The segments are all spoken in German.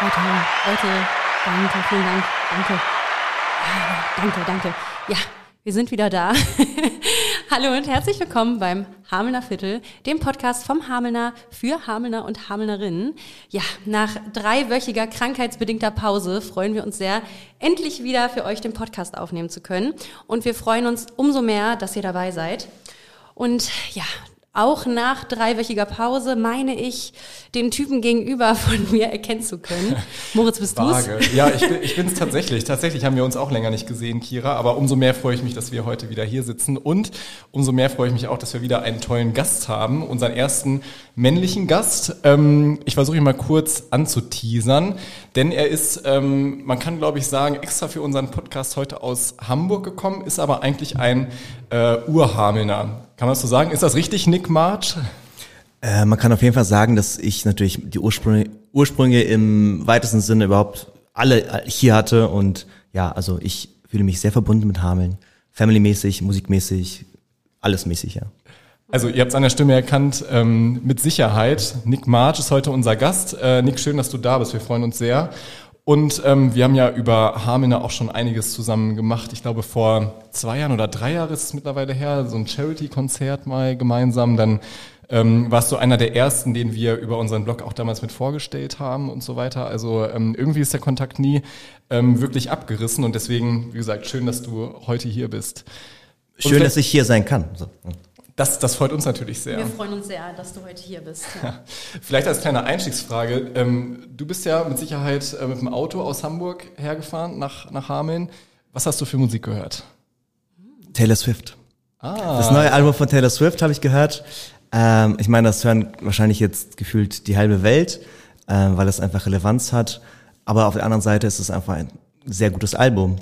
Leute, Leute, danke, vielen Dank, danke. Danke, danke. Ja, wir sind wieder da. Hallo und herzlich willkommen beim Hamelner Viertel, dem Podcast vom Hamelner für Hamelner und Hamelnerinnen. Ja, nach dreiwöchiger krankheitsbedingter Pause freuen wir uns sehr, endlich wieder für euch den Podcast aufnehmen zu können. Und wir freuen uns umso mehr, dass ihr dabei seid. Und ja, auch nach dreiwöchiger Pause meine ich, den Typen gegenüber von mir erkennen zu können. Moritz, bist du's? Ja, ich, bin, ich bin's tatsächlich. Tatsächlich haben wir uns auch länger nicht gesehen, Kira. Aber umso mehr freue ich mich, dass wir heute wieder hier sitzen. Und umso mehr freue ich mich auch, dass wir wieder einen tollen Gast haben. Unseren ersten männlichen Gast. Ähm, ich versuche ihn mal kurz anzuteasern. Denn er ist, ähm, man kann glaube ich sagen, extra für unseren Podcast heute aus Hamburg gekommen, ist aber eigentlich ein äh, Urhamelner. Kann man das so sagen? Ist das richtig, Nick March? Äh, man kann auf jeden Fall sagen, dass ich natürlich die Ursprünge, Ursprünge im weitesten Sinne überhaupt alle hier hatte und ja, also ich fühle mich sehr verbunden mit Hameln. Family-mäßig, musikmäßig, alles mäßig, ja. Also ihr habt es an der Stimme erkannt, ähm, mit Sicherheit. Nick March ist heute unser Gast. Äh, Nick, schön, dass du da bist. Wir freuen uns sehr. Und ähm, wir haben ja über Hamelner auch schon einiges zusammen gemacht. Ich glaube, vor zwei Jahren oder drei Jahren ist es mittlerweile her, so ein Charity-Konzert mal gemeinsam. Dann ähm, warst du einer der ersten, den wir über unseren Blog auch damals mit vorgestellt haben und so weiter. Also ähm, irgendwie ist der Kontakt nie ähm, wirklich abgerissen und deswegen, wie gesagt, schön, dass du heute hier bist. Schön, dass ich hier sein kann. So. Das, das freut uns natürlich sehr. Wir freuen uns sehr, dass du heute hier bist. Ja. Vielleicht als kleine Einstiegsfrage. Ähm, du bist ja mit Sicherheit äh, mit dem Auto aus Hamburg hergefahren nach, nach Hameln. Was hast du für Musik gehört? Taylor Swift. Ah. Das neue Album von Taylor Swift habe ich gehört. Ähm, ich meine, das hören wahrscheinlich jetzt gefühlt die halbe Welt, äh, weil es einfach Relevanz hat. Aber auf der anderen Seite ist es einfach ein sehr gutes Album.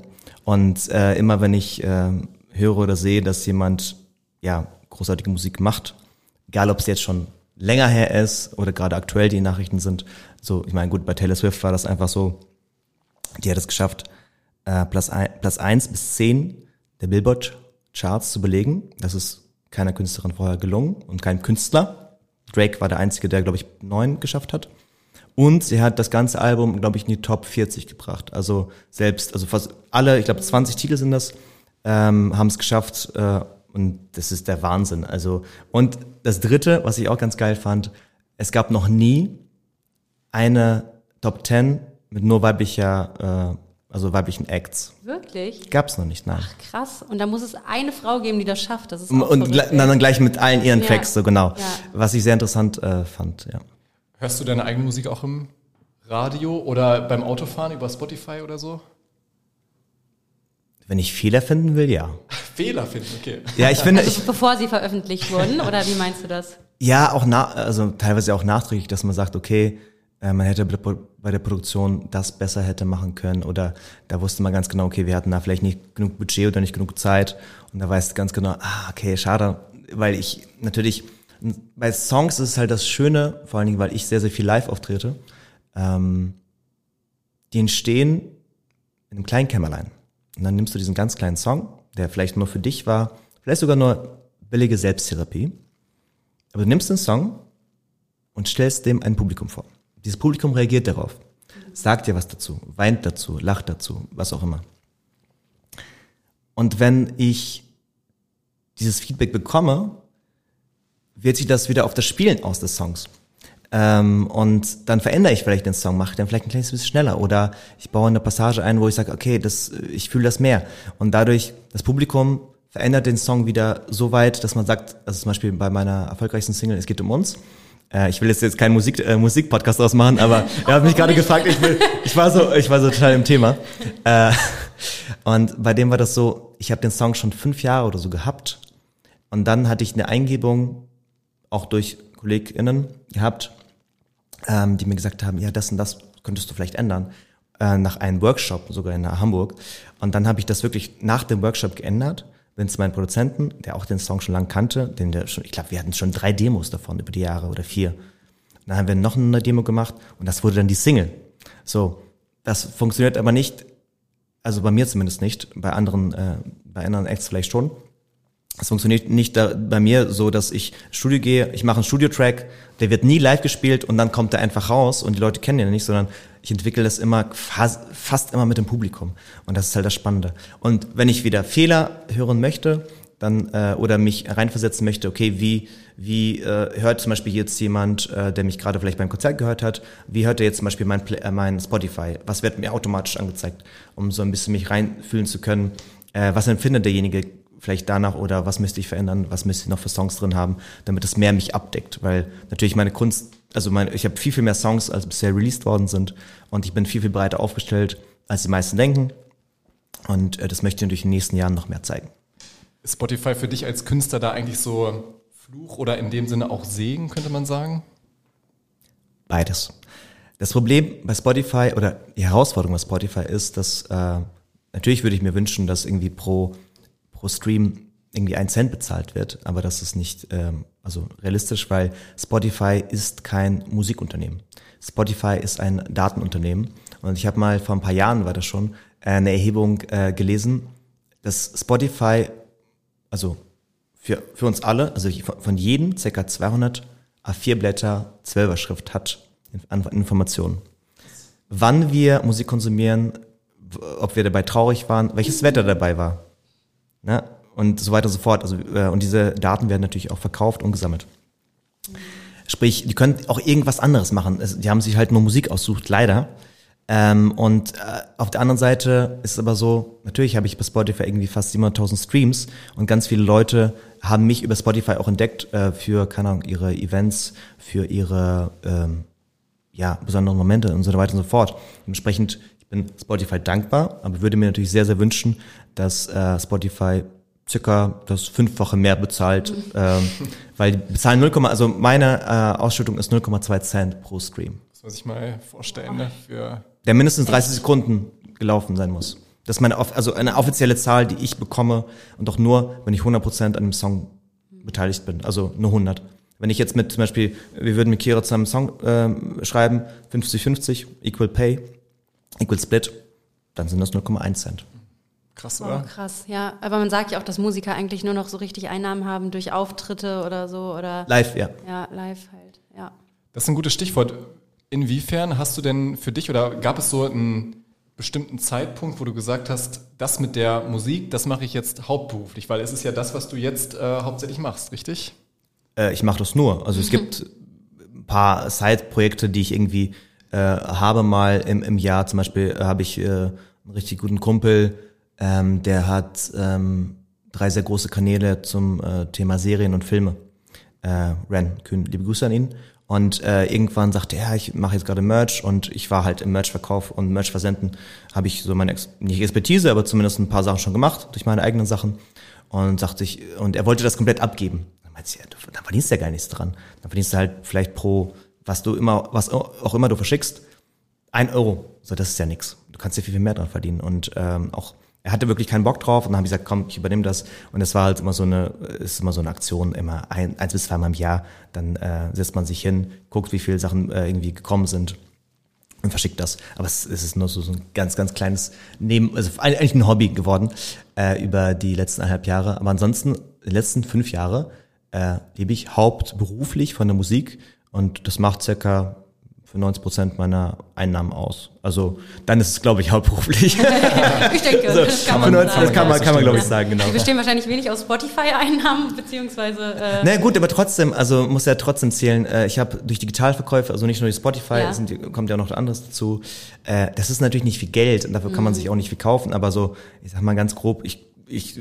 Und äh, immer wenn ich äh, höre oder sehe, dass jemand ja großartige Musik macht. Egal, ob es jetzt schon länger her ist oder gerade aktuell die Nachrichten sind. So, ich meine, gut, bei Taylor Swift war das einfach so, die hat es geschafft, äh, Platz, ein, eins bis zehn der Billboard-Charts zu belegen. Das ist keiner Künstlerin vorher gelungen und kein Künstler. Drake war der Einzige, der, glaube ich, neun geschafft hat. Und sie hat das ganze Album, glaube ich, in die Top 40 gebracht. Also selbst, also fast alle, ich glaube 20 Titel sind das, ähm, haben es geschafft, äh, und das ist der Wahnsinn. Also, und das dritte, was ich auch ganz geil fand, es gab noch nie eine Top Ten mit nur weiblicher, äh, also weiblichen Acts. Wirklich? Gab's noch nicht, nein. Ach, krass. Und da muss es eine Frau geben, die das schafft. Das ist auch Und verrückt, dann gleich mit allen ihren ja. Tracks, so genau. Ja. Was ich sehr interessant äh, fand, ja. Hörst du deine eigene Musik auch im Radio oder beim Autofahren über Spotify oder so? Wenn ich Fehler finden will, ja. Fehler finden, okay. Ja, ich finde, also, ich, bevor sie veröffentlicht wurden, oder wie meinst du das? Ja, auch na, also teilweise auch nachträglich, dass man sagt, okay, äh, man hätte bei der Produktion das besser hätte machen können oder da wusste man ganz genau, okay, wir hatten da vielleicht nicht genug Budget oder nicht genug Zeit und da weißt du ganz genau, ah, okay, schade, weil ich natürlich bei Songs ist es halt das Schöne, vor allen Dingen, weil ich sehr, sehr viel live auftrete, ähm, die entstehen in einem kleinen Kämmerlein. Und dann nimmst du diesen ganz kleinen Song, der vielleicht nur für dich war, vielleicht sogar nur billige Selbsttherapie. Aber du nimmst den Song und stellst dem ein Publikum vor. Dieses Publikum reagiert darauf, sagt dir was dazu, weint dazu, lacht dazu, was auch immer. Und wenn ich dieses Feedback bekomme, wird sich das wieder auf das Spielen aus des Songs. Ähm, und dann verändere ich vielleicht den Song, mache den vielleicht ein kleines bisschen schneller oder ich baue eine Passage ein, wo ich sage, okay, das, ich fühle das mehr. Und dadurch, das Publikum verändert den Song wieder so weit, dass man sagt, also zum Beispiel bei meiner erfolgreichsten Single, es geht um uns. Äh, ich will jetzt, jetzt keinen Musik, äh, Musikpodcast draus machen, aber er hat mich gerade gefragt, ich, will, ich, war so, ich war so total im Thema. Äh, und bei dem war das so, ich habe den Song schon fünf Jahre oder so gehabt. Und dann hatte ich eine Eingebung, auch durch KollegInnen gehabt, ähm, die mir gesagt haben, ja, das und das könntest du vielleicht ändern, äh, nach einem Workshop, sogar in Hamburg. Und dann habe ich das wirklich nach dem Workshop geändert, bin zu meinem Produzenten, der auch den Song schon lange kannte, den der schon, ich glaube, wir hatten schon drei Demos davon über die Jahre oder vier. Dann haben wir noch eine Demo gemacht und das wurde dann die Single. So, das funktioniert aber nicht, also bei mir zumindest nicht, bei anderen, äh, bei anderen Acts vielleicht schon. Es funktioniert nicht da, bei mir so, dass ich Studio gehe, ich mache einen Studiotrack, der wird nie live gespielt und dann kommt er einfach raus und die Leute kennen ihn nicht, sondern ich entwickle das immer fast, fast immer mit dem Publikum. Und das ist halt das Spannende. Und wenn ich wieder Fehler hören möchte, dann äh, oder mich reinversetzen möchte, okay, wie wie äh, hört zum Beispiel jetzt jemand, äh, der mich gerade vielleicht beim Konzert gehört hat, wie hört er jetzt zum Beispiel mein, äh, mein Spotify? Was wird mir automatisch angezeigt, um so ein bisschen mich reinfühlen zu können? Äh, was empfindet derjenige vielleicht danach oder was müsste ich verändern? Was müsste ich noch für Songs drin haben, damit es mehr mich abdeckt? Weil natürlich meine Kunst, also mein, ich habe viel viel mehr Songs als bisher released worden sind und ich bin viel viel breiter aufgestellt, als die meisten denken. Und äh, das möchte ich natürlich in den nächsten Jahren noch mehr zeigen. Ist Spotify für dich als Künstler da eigentlich so Fluch oder in dem Sinne auch Segen, könnte man sagen? Beides. Das Problem bei Spotify oder die Herausforderung bei Spotify ist, dass äh, natürlich würde ich mir wünschen, dass irgendwie pro, pro Stream irgendwie ein Cent bezahlt wird, aber das ist nicht ähm, also realistisch, weil Spotify ist kein Musikunternehmen. Spotify ist ein Datenunternehmen und ich habe mal vor ein paar Jahren war das schon äh, eine Erhebung äh, gelesen, dass Spotify also für, für uns alle, also von jedem circa 200 A4 Blätter 12er Schrift hat an Informationen. Wann wir Musik konsumieren, ob wir dabei traurig waren, welches Wetter dabei war. Ne? Und so weiter und so fort. Also, äh, und diese Daten werden natürlich auch verkauft und gesammelt. Sprich, die können auch irgendwas anderes machen. Die haben sich halt nur Musik aussucht, leider. Ähm, und äh, auf der anderen Seite ist es aber so, natürlich habe ich bei Spotify irgendwie fast 700.000 Streams und ganz viele Leute haben mich über Spotify auch entdeckt äh, für, keine Ahnung, ihre Events, für ihre ähm, ja, besonderen Momente und so weiter und so fort. Dementsprechend, ich bin Spotify dankbar, aber würde mir natürlich sehr, sehr wünschen, dass äh, Spotify circa das Fünffache mehr bezahlt, mhm. ähm, weil die bezahlen 0, also meine äh, Ausschüttung ist 0,2 Cent pro Stream. Das muss ich mal vorstellen, ne? Für der mindestens 30 Sekunden gelaufen sein muss. Das ist meine, also eine offizielle Zahl, die ich bekomme und auch nur, wenn ich 100% an dem Song beteiligt bin, also nur 100. Wenn ich jetzt mit zum Beispiel, wir würden mit Kira zusammen einen Song äh, schreiben, 50-50, Equal Pay, Equal Split, dann sind das 0,1 Cent. Krass, oder? Oh, krass, ja. Aber man sagt ja auch, dass Musiker eigentlich nur noch so richtig Einnahmen haben durch Auftritte oder so oder. Live, ja. Ja, live halt, ja. Das ist ein gutes Stichwort. Inwiefern hast du denn für dich oder gab es so einen bestimmten Zeitpunkt, wo du gesagt hast, das mit der Musik, das mache ich jetzt hauptberuflich, weil es ist ja das, was du jetzt äh, hauptsächlich machst, richtig? Äh, ich mache das nur. Also es gibt ein paar Side-Projekte, die ich irgendwie äh, habe mal im, im Jahr. Zum Beispiel äh, habe ich äh, einen richtig guten Kumpel, ähm, der hat ähm, drei sehr große Kanäle zum äh, Thema Serien und Filme. Äh, Ren, Kühn, liebe Grüße an ihn. Und äh, irgendwann sagte er, ich mache jetzt gerade Merch und ich war halt im Merch-Verkauf und Merch-Versenden habe ich so meine, Ex nicht Expertise, aber zumindest ein paar Sachen schon gemacht durch meine eigenen Sachen. Und sagte ich, und er wollte das komplett abgeben. Dann meinte ich, ja, du, da verdienst du ja gar nichts dran. Dann verdienst du halt vielleicht pro, was du immer, was auch immer du verschickst, ein Euro. So, das ist ja nix. Du kannst ja viel, viel mehr dran verdienen. Und ähm, auch er hatte wirklich keinen Bock drauf und dann habe ich gesagt, komm, ich übernehme das. Und es war halt immer so eine, ist immer so eine Aktion, immer ein, eins bis zweimal im Jahr. Dann äh, setzt man sich hin, guckt, wie viele Sachen äh, irgendwie gekommen sind und verschickt das. Aber es, es ist nur so, so ein ganz, ganz kleines Neben, also eigentlich ein Hobby geworden äh, über die letzten eineinhalb Jahre. Aber ansonsten, die letzten fünf Jahre äh, lebe ich hauptberuflich von der Musik und das macht circa für 90 Prozent meiner Einnahmen aus. Also dann ist es, glaube ich, hauptberuflich. ich denke, so, das kann man, 90, das kann man, kann man glaube ich, sagen, genau. Die bestehen wahrscheinlich wenig aus Spotify-Einnahmen, beziehungsweise... Äh naja gut, aber trotzdem, also muss ja trotzdem zählen, äh, ich habe durch Digitalverkäufe, also nicht nur die Spotify, ja. sind, kommt ja noch anderes dazu, äh, das ist natürlich nicht viel Geld und dafür kann man mhm. sich auch nicht viel kaufen, aber so, ich sag mal ganz grob, ich, ich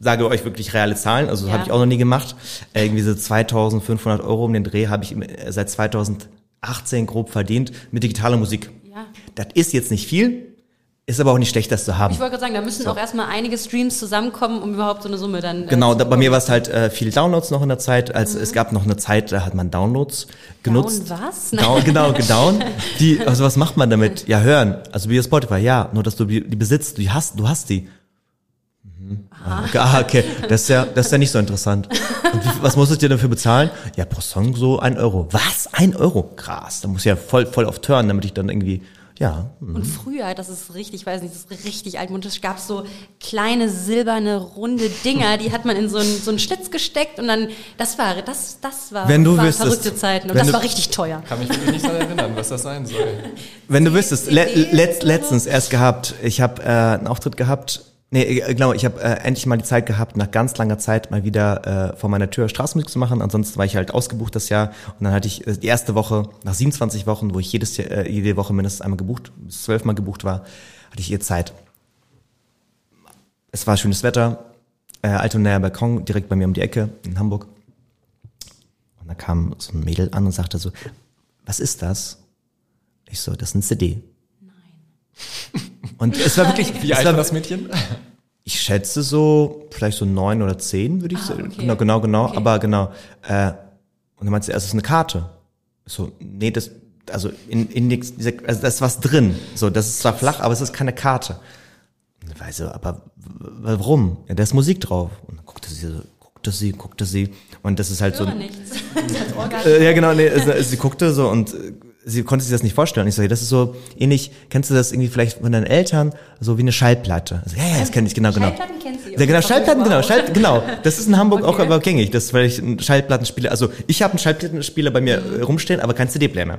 sage euch wirklich reale Zahlen, also ja. habe ich auch noch nie gemacht. Äh, irgendwie so 2500 Euro um den Dreh habe ich seit 2000 18 grob verdient mit digitaler Musik. Ja. Das ist jetzt nicht viel, ist aber auch nicht schlecht, das zu haben. Ich wollte gerade sagen, da müssen so. auch erstmal einige Streams zusammenkommen, um überhaupt so eine Summe dann. Äh, genau, da, bei mir war es halt äh, viele Downloads noch in der Zeit. Als mhm. es gab noch eine Zeit, da hat man Downloads genutzt. Down was? Down, genau, gedown. Die, also was macht man damit? Ja, hören. Also wie Spotify, ja, nur dass du die, die besitzt, du hast, du hast die. Ah, okay. Das ist ja, das ist ja nicht so interessant. Und wie, was musstet ihr dafür bezahlen? Ja, pro Song so ein Euro. Was? Ein Euro? Krass. Da muss ich ja voll, voll auf Turn, damit ich dann irgendwie, Ja. Und früher, das ist richtig, ich weiß nicht, das ist richtig altmodisch, gab es so kleine silberne runde Dinger, die hat man in so einen, so einen Schlitz gesteckt und dann, das war, das, das war, Wenn du waren wüsstest, verrückte Zeiten und wenn das du- war richtig teuer. Kann mich wirklich nicht daran erinnern, was das sein soll. Wenn du wüsstest, le so? letztens erst gehabt, ich habe äh, einen Auftritt gehabt, nee, äh, genau, ich habe äh, endlich mal die Zeit gehabt, nach ganz langer Zeit mal wieder äh, vor meiner Tür Straßenmusik zu machen. Ansonsten war ich halt ausgebucht das Jahr und dann hatte ich äh, die erste Woche, nach 27 Wochen, wo ich jedes Jahr, äh, jede Woche mindestens einmal gebucht, zwölfmal gebucht war, hatte ich ihr Zeit. Es war schönes Wetter, äh, Altonaer Balkon, direkt bei mir um die Ecke in Hamburg. Und da kam so ein Mädel an und sagte so, was ist das? Ich so, das ist ein CD. Und es war wirklich, Wie alt war, das Mädchen? ich schätze so, vielleicht so neun oder zehn, würde ich Ah, sagen. okay. Genau, genau, genau, Okay. aber genau. Äh, und dann meinte sie, es ist eine Karte. So, nee, das, also in, in nix, also da ist was drin. So, das ist zwar flach, aber es ist keine Karte. Und ich weiß so, aber warum? Ja, da ist Musik drauf. Und dann guckte sie so, guckte sie, guckte sie. Und das ist halt so, Höre nichts. Als Organ. äh, ja, genau, nee, es- sie guckte so und äh, sie konnte sich das nicht vorstellen. Ich sage, das ist so ähnlich, kennst du das irgendwie vielleicht von deinen Eltern, so wie eine Schallplatte? Also, ja, ja, das kenne ich, genau, genau. Schallplatten kennst du. Ja, genau, Schallplatten, genau, Schall, genau. Das ist in Hamburg auch Okay. aber gängig, das weil ich ein Schallplattenspieler, also ich habe einen Schallplattenspieler bei mir Mhm. äh, rumstehen, aber kein CD-Player mehr.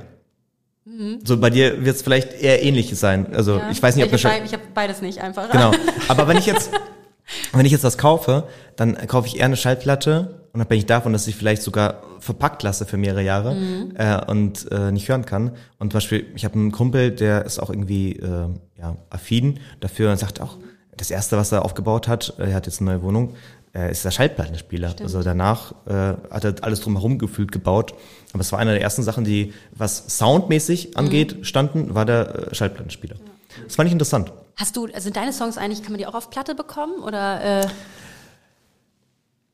So bei dir wird es vielleicht eher ähnlich sein. Also Ja. ich weiß nicht, ob ich habe Schall hab beides nicht einfach. Genau. Aber wenn ich jetzt, wenn ich jetzt was kaufe, dann kaufe ich eher eine Schallplatte, unabhängig davon, dass ich vielleicht sogar verpackt lasse für mehrere Jahre äh, und äh, nicht hören kann. Und zum Beispiel, ich habe einen Kumpel, der ist auch irgendwie äh, ja, affin dafür und sagt auch, das erste, was er aufgebaut hat, er hat jetzt eine neue Wohnung, äh, ist der Schallplattenspieler. Also danach äh, hat er alles drumherum gefühlt gebaut. Aber es war eine der ersten Sachen, die, was soundmäßig angeht, standen, war der äh, Schallplattenspieler. Das fand ich interessant. Hast du, sind deine Songs eigentlich, kann man die auch auf Platte bekommen? Oder äh,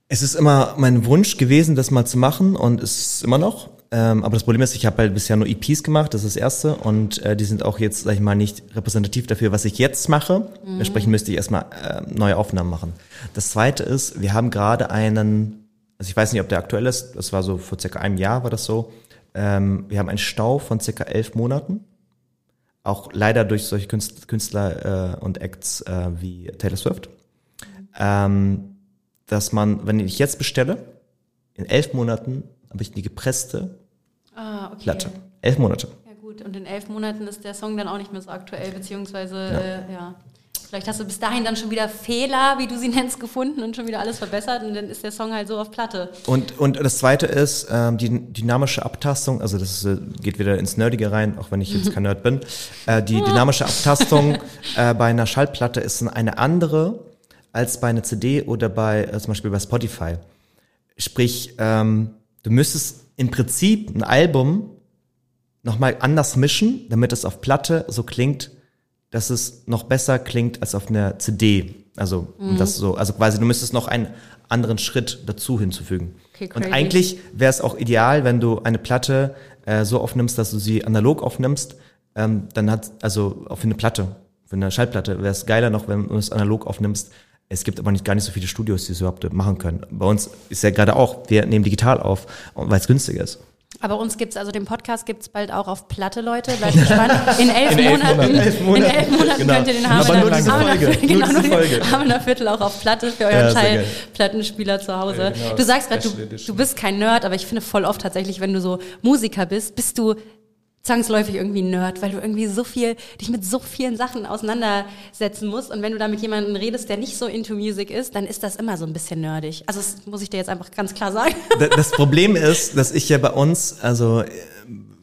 Es ist immer mein Wunsch gewesen, das mal zu machen und es ist immer noch. Ähm, aber das Problem ist, ich habe halt bisher nur EPs gemacht, das ist das erste. Und äh, die sind auch jetzt, sag ich mal, nicht repräsentativ dafür, was ich jetzt mache. Entsprechend müsste ich erstmal äh, neue Aufnahmen machen. Das zweite ist, wir haben gerade einen, also ich weiß nicht, ob der aktuell ist, das war so vor circa einem Jahr war das so. Ähm, wir haben einen Stau von circa elf Monaten. Auch leider durch solche Künstler, Künstler äh, und Acts äh, wie Taylor Swift. Ähm, dass man, wenn ich jetzt bestelle, in elf Monaten habe ich die gepresste ah, okay. Platte. Elf Monate. Ja gut, und in elf Monaten ist der Song dann auch nicht mehr so aktuell, beziehungsweise ja. Äh, ja. Vielleicht hast du bis dahin dann schon wieder Fehler, wie du sie nennst, gefunden und schon wieder alles verbessert und dann ist der Song halt so auf Platte. Und, und das zweite ist ähm, die dynamische Abtastung, also das äh, geht wieder ins Nerdige rein, auch wenn ich jetzt kein Nerd bin. Äh, die dynamische Abtastung äh, bei einer Schallplatte ist eine andere als bei einer CD oder bei äh, zum Beispiel bei Spotify. Sprich, ähm, du müsstest im Prinzip ein Album nochmal anders mischen, damit es auf Platte so klingt, dass es noch besser klingt als auf einer CD. Also um das so, also quasi du müsstest noch einen anderen Schritt dazu hinzufügen. Okay, Und eigentlich wäre es auch ideal, wenn du eine Platte äh, so aufnimmst, dass du sie analog aufnimmst, ähm, dann hat also auf eine Platte, für eine Schallplatte wäre es geiler noch, wenn du es analog aufnimmst. Es gibt aber nicht gar nicht so viele Studios, die es überhaupt machen können. Bei uns ist ja gerade auch, wir nehmen digital auf, weil es günstiger ist. Aber uns gibt's, also den Podcast gibt's bald auch auf Platte, Leute. Bleibt gespannt. In elf, In elf Monaten, Monaten. Elf Monaten. In elf Monaten Genau. könnt ihr den Aber Hamener, nur diese Hamener- Folge. Nur Genau, diese nur den Folge. Hamener Viertel auch auf Platte für euren Ja, sehr geil. Schallplattenspieler zu Hause. Ja, genau, du sagst gerade, du, du bist kein Nerd, aber ich finde voll oft tatsächlich, wenn du so Musiker bist, bist du zwangsläufig irgendwie Nerd, weil du irgendwie so viel, dich mit so vielen Sachen auseinandersetzen musst. Und wenn du da mit jemandem redest, der nicht so into Music ist, dann ist das immer so ein bisschen nerdig. Also das muss ich dir jetzt einfach ganz klar sagen. Da- Das Problem ist, dass ich ja bei uns, also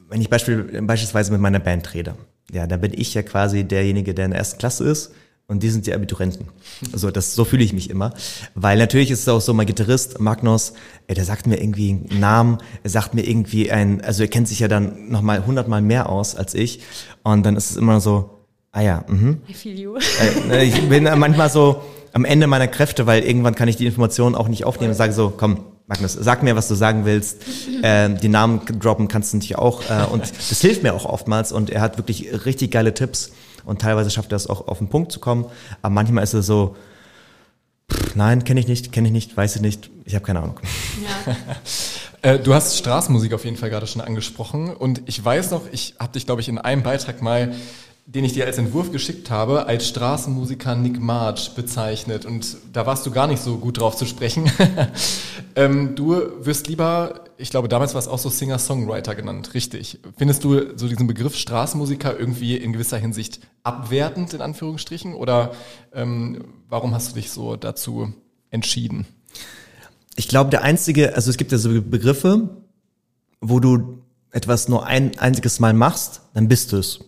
wenn ich beispiel, beispielsweise mit meiner Band rede, ja, dann bin ich ja quasi derjenige, der in der ersten Klasse ist und die sind die Abiturienten. Also das, so fühle ich mich immer. Weil natürlich ist es auch so, mein Gitarrist Magnus, ey, der sagt mir irgendwie einen Namen, er sagt mir irgendwie ein, also er kennt sich ja dann nochmal hundertmal mehr aus als ich und dann ist es immer so, ah ja, mhm. I feel you. Äh, ich bin manchmal so am Ende meiner Kräfte, weil irgendwann kann ich die Informationen auch nicht aufnehmen und sage so, komm, Magnus, sag mir, was du sagen willst. Äh, die Namen droppen kannst du natürlich auch. Äh, und das hilft mir auch oftmals. Und er hat wirklich richtig geile Tipps. Und teilweise schafft er es auch auf den Punkt zu kommen. Aber manchmal ist es so, pff, nein, kenne ich nicht, kenne ich nicht, weiß ich nicht. Ich habe keine Ahnung. Ja. Äh, du hast Straßenmusik auf jeden Fall gerade schon angesprochen und ich weiß noch, ich habe dich, glaube ich, in einem Beitrag mal den ich dir als Entwurf geschickt habe, als Straßenmusiker Nick March bezeichnet. Und da warst du gar nicht so gut drauf zu sprechen. ähm, du wirst lieber, ich glaube, damals war es auch so Singer-Songwriter genannt, richtig. Findest du so diesen Begriff Straßenmusiker irgendwie in gewisser Hinsicht abwertend, in Anführungsstrichen? Oder ähm, warum hast du dich so dazu entschieden? Ich glaube, der einzige, also es gibt ja so Begriffe, wo du etwas nur ein einziges Mal machst, dann bist du es.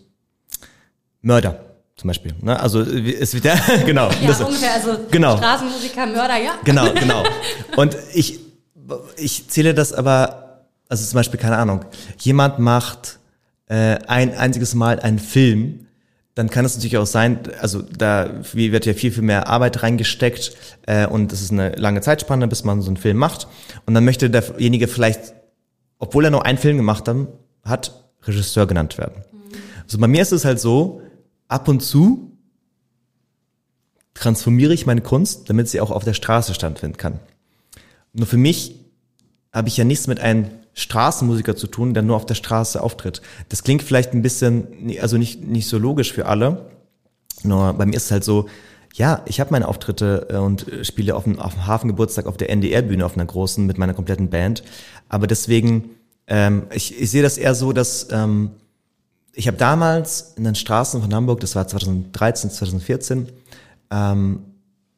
Mörder zum Beispiel. Ne? Also es wird ja genau. Ja, das, ungefähr. Also genau. Straßenmusiker, Mörder, ja. Genau, genau. Und ich ich zähle das aber, also zum Beispiel keine Ahnung. Jemand macht äh, ein einziges Mal einen Film, dann kann es natürlich auch sein, also da wird ja viel, viel mehr Arbeit reingesteckt äh, und das ist eine lange Zeitspanne, bis man so einen Film macht. Und dann möchte derjenige vielleicht, obwohl er nur einen Film gemacht hat, hat Regisseur genannt werden. Mhm. Also bei mir ist es halt so, ab und zu transformiere ich meine Kunst, damit sie auch auf der Straße stattfinden kann. Nur für mich habe ich ja nichts mit einem Straßenmusiker zu tun, der nur auf der Straße auftritt. Das klingt vielleicht ein bisschen, also nicht, nicht so logisch für alle. Nur bei mir ist es halt so, ja, ich habe meine Auftritte äh, und spiele auf dem, auf dem Hafengeburtstag auf der NDR-Bühne auf einer großen mit meiner kompletten Band. Aber deswegen, ähm, ich, ich sehe das eher so, dass ähm, ich habe damals in den Straßen von Hamburg, das war 2013, 2014, ähm,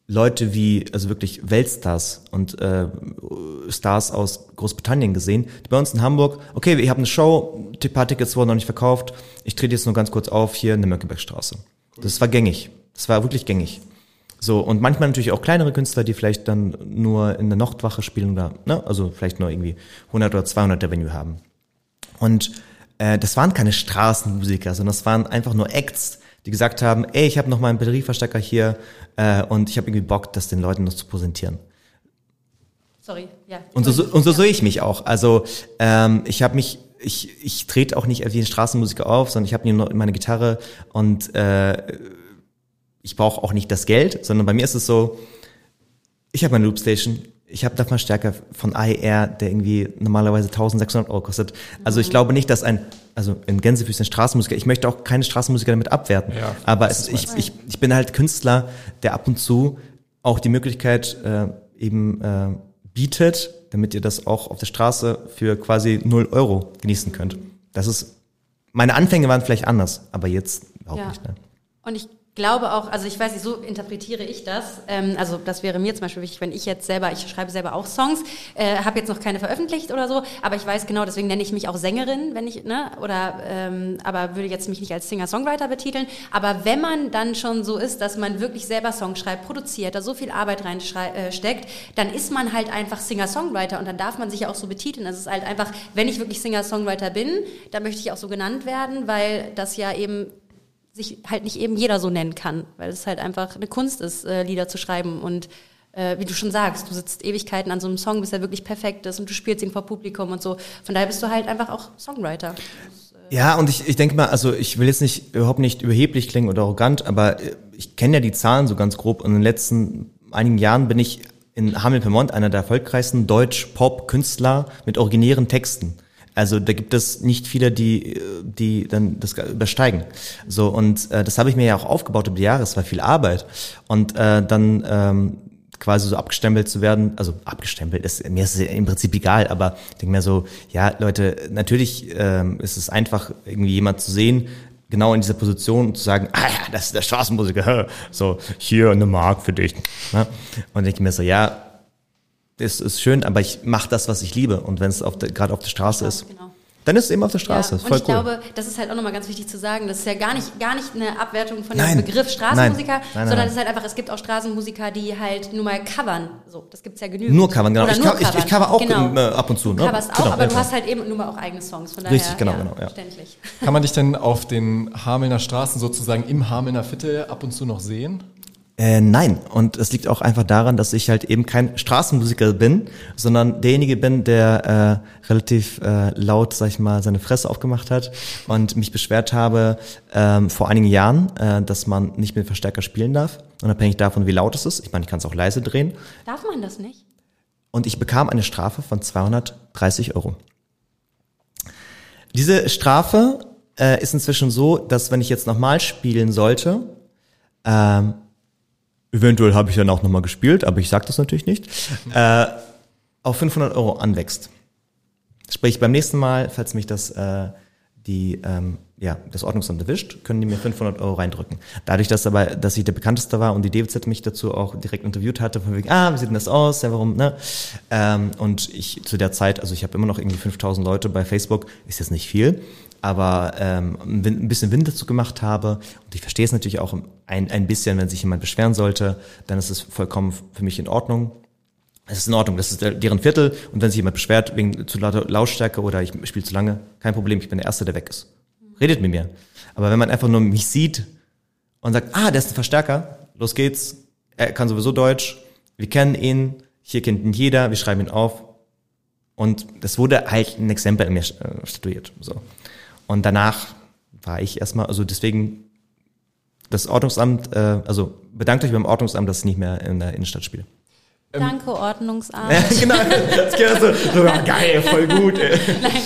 Leute wie, also wirklich Weltstars und äh, Stars aus Großbritannien gesehen, die bei uns in Hamburg, okay, wir haben eine Show, die paar Tickets wurden noch nicht verkauft, ich trete jetzt nur ganz kurz auf hier in der Mönckebergstraße. Das war gängig. Das war wirklich gängig. So, und manchmal natürlich auch kleinere Künstler, die vielleicht dann nur in der Nachtwache spielen oder, ne, also vielleicht nur irgendwie 100 oder 200 der Venue haben. Und äh, das waren keine Straßenmusiker, sondern das waren einfach nur Acts, die gesagt haben, ey, ich habe noch mal einen Batterieverstärker hier äh, und ich habe irgendwie Bock, das den Leuten noch zu präsentieren. Sorry, ja. Und so, und so ja. sehe ich mich auch. Also ähm, ich habe mich, ich, ich trete auch nicht wie ein Straßenmusiker auf, sondern ich habe nur meine Gitarre und äh, ich brauche auch nicht das Geld, sondern bei mir ist es so, ich habe meine Loopstation, ich habe da Verstärker von IR, der irgendwie normalerweise 1600 Euro kostet. Also ich glaube nicht, dass ein, also in Gänsefüßchen Straßenmusiker, ich möchte auch keine Straßenmusiker damit abwerten, ja, aber es, ich, ich, ich bin halt Künstler, der ab und zu auch die Möglichkeit äh, eben äh, bietet, damit ihr das auch auf der Straße für quasi 0 Euro genießen könnt. Das ist, meine Anfänge waren vielleicht anders, aber jetzt überhaupt ja. nicht. Ne? Und ich glaube auch, also ich weiß nicht, so interpretiere ich das. Ähm, also das wäre mir zum Beispiel wichtig, wenn ich jetzt selber, ich schreibe selber auch Songs, äh, habe jetzt noch keine veröffentlicht oder so, aber ich weiß genau, deswegen nenne ich mich auch Sängerin, wenn ich, ne, oder, ähm, aber würde jetzt mich nicht als Singer-Songwriter betiteln. Aber wenn man dann schon so ist, dass man wirklich selber Songs schreibt, produziert, da so viel Arbeit reinsteckt, äh, dann ist man halt einfach Singer-Songwriter und dann darf man sich ja auch so betiteln. Das ist halt einfach, wenn ich wirklich Singer-Songwriter bin, dann möchte ich auch so genannt werden, weil das ja eben sich halt nicht eben jeder so nennen kann, weil es halt einfach eine Kunst ist, äh, Lieder zu schreiben und äh, wie du schon sagst, du sitzt Ewigkeiten an so einem Song, bis er wirklich perfekt ist und du spielst ihn vor Publikum und so. Von daher bist du halt einfach auch Songwriter. Ja, und ich, ich denke mal, also ich will jetzt nicht überhaupt nicht überheblich klingen oder arrogant, aber äh, ich kenne ja die Zahlen so ganz grob. In den letzten einigen Jahren bin ich in Hamel-Pyrmont einer der erfolgreichsten Deutsch-Pop-Künstler mit originären Texten. Also da gibt es nicht viele, die, die dann das übersteigen. So und äh, das habe ich mir ja auch aufgebaut über die Jahre. Es war viel Arbeit und äh, dann ähm, quasi so abgestempelt zu werden, also abgestempelt ist mir ist es im Prinzip egal, aber ich denke mir so, ja Leute, natürlich ähm, ist es einfach irgendwie jemand zu sehen, genau in dieser Position und zu sagen, ah ja, das ist der Straßenmusiker, so hier eine Mark für dich. Ne? Und denke mir so, ja, ist, ist schön, aber ich mache das, was ich liebe. Und wenn es gerade auf der Straße ja, ist, genau. dann ist es eben auf der Straße. Ja, und ich cool. glaube, das ist halt auch nochmal ganz wichtig zu sagen, das ist ja gar nicht, gar nicht eine Abwertung von dem Begriff Straßenmusiker, nein. Nein, sondern es ist halt einfach, es gibt auch Straßenmusiker, die halt nur mal covern. So, das gibt's ja genügend. Nur covern, genau. Ich, co ich, ich, cover auch genau. äh, ab und zu. Ne? Du coverst auch, genau, aber ja, du hast halt eben nur mal auch eigene Songs. Von daher, Richtig, genau, genau. Ja. Verständlich. Kann man dich denn auf den Hamelner Straßen sozusagen im Hamelner Viertel ab und zu noch sehen? Äh, nein, und es liegt auch einfach daran, dass ich halt eben kein Straßenmusiker bin, sondern derjenige bin, der äh, relativ äh, laut, sag ich mal, seine Fresse aufgemacht hat und mich beschwert habe ähm, vor einigen Jahren, äh, dass man nicht mit Verstärker spielen darf, unabhängig davon, wie laut es ist. Ich meine, ich kann es auch leise drehen. Darf man das nicht? Und ich bekam eine Strafe von 230 Euro. Diese Strafe äh, ist inzwischen so, dass wenn ich jetzt nochmal spielen sollte, ähm, eventuell habe ich dann auch nochmal gespielt, aber ich sage das natürlich nicht, äh, auf 500 Euro anwächst. Sprich, beim nächsten Mal, falls mich das äh, die ähm, ja das Ordnungsamt erwischt, können die mir 500 Euro reindrücken. Dadurch, dass aber, dass ich der bekannteste war und die DWZ mich dazu auch direkt interviewt hatte, von wegen, ah, wie sieht denn das aus, ja, warum, ne? Ähm, und ich zu der Zeit, also ich habe immer noch irgendwie 5000 Leute bei Facebook, ist jetzt nicht viel, aber ähm, ein bisschen Wind dazu gemacht habe und ich verstehe es natürlich auch ein, ein bisschen, wenn sich jemand beschweren sollte, dann ist es vollkommen für mich in Ordnung es ist in Ordnung, das ist deren Viertel und wenn sich jemand beschwert wegen zu lauter Lautstärke oder ich spiele zu lange, kein Problem, ich bin der Erste, der weg ist. Redet mit mir. Aber wenn man einfach nur mich sieht und sagt, ah, der ist ein Verstärker, los geht's, er kann sowieso Deutsch, wir kennen ihn, hier kennt ihn jeder, wir schreiben ihn auf und das wurde halt ein Exempel in mir äh, statuiert. So. Und danach war ich erstmal, also deswegen das Ordnungsamt, äh, also bedankt euch beim Ordnungsamt, dass ich nicht mehr in der Innenstadt spiele. Ähm, Danke, Ordnungsamt. Ja, genau, das geht so, so geil, voll gut. Ey.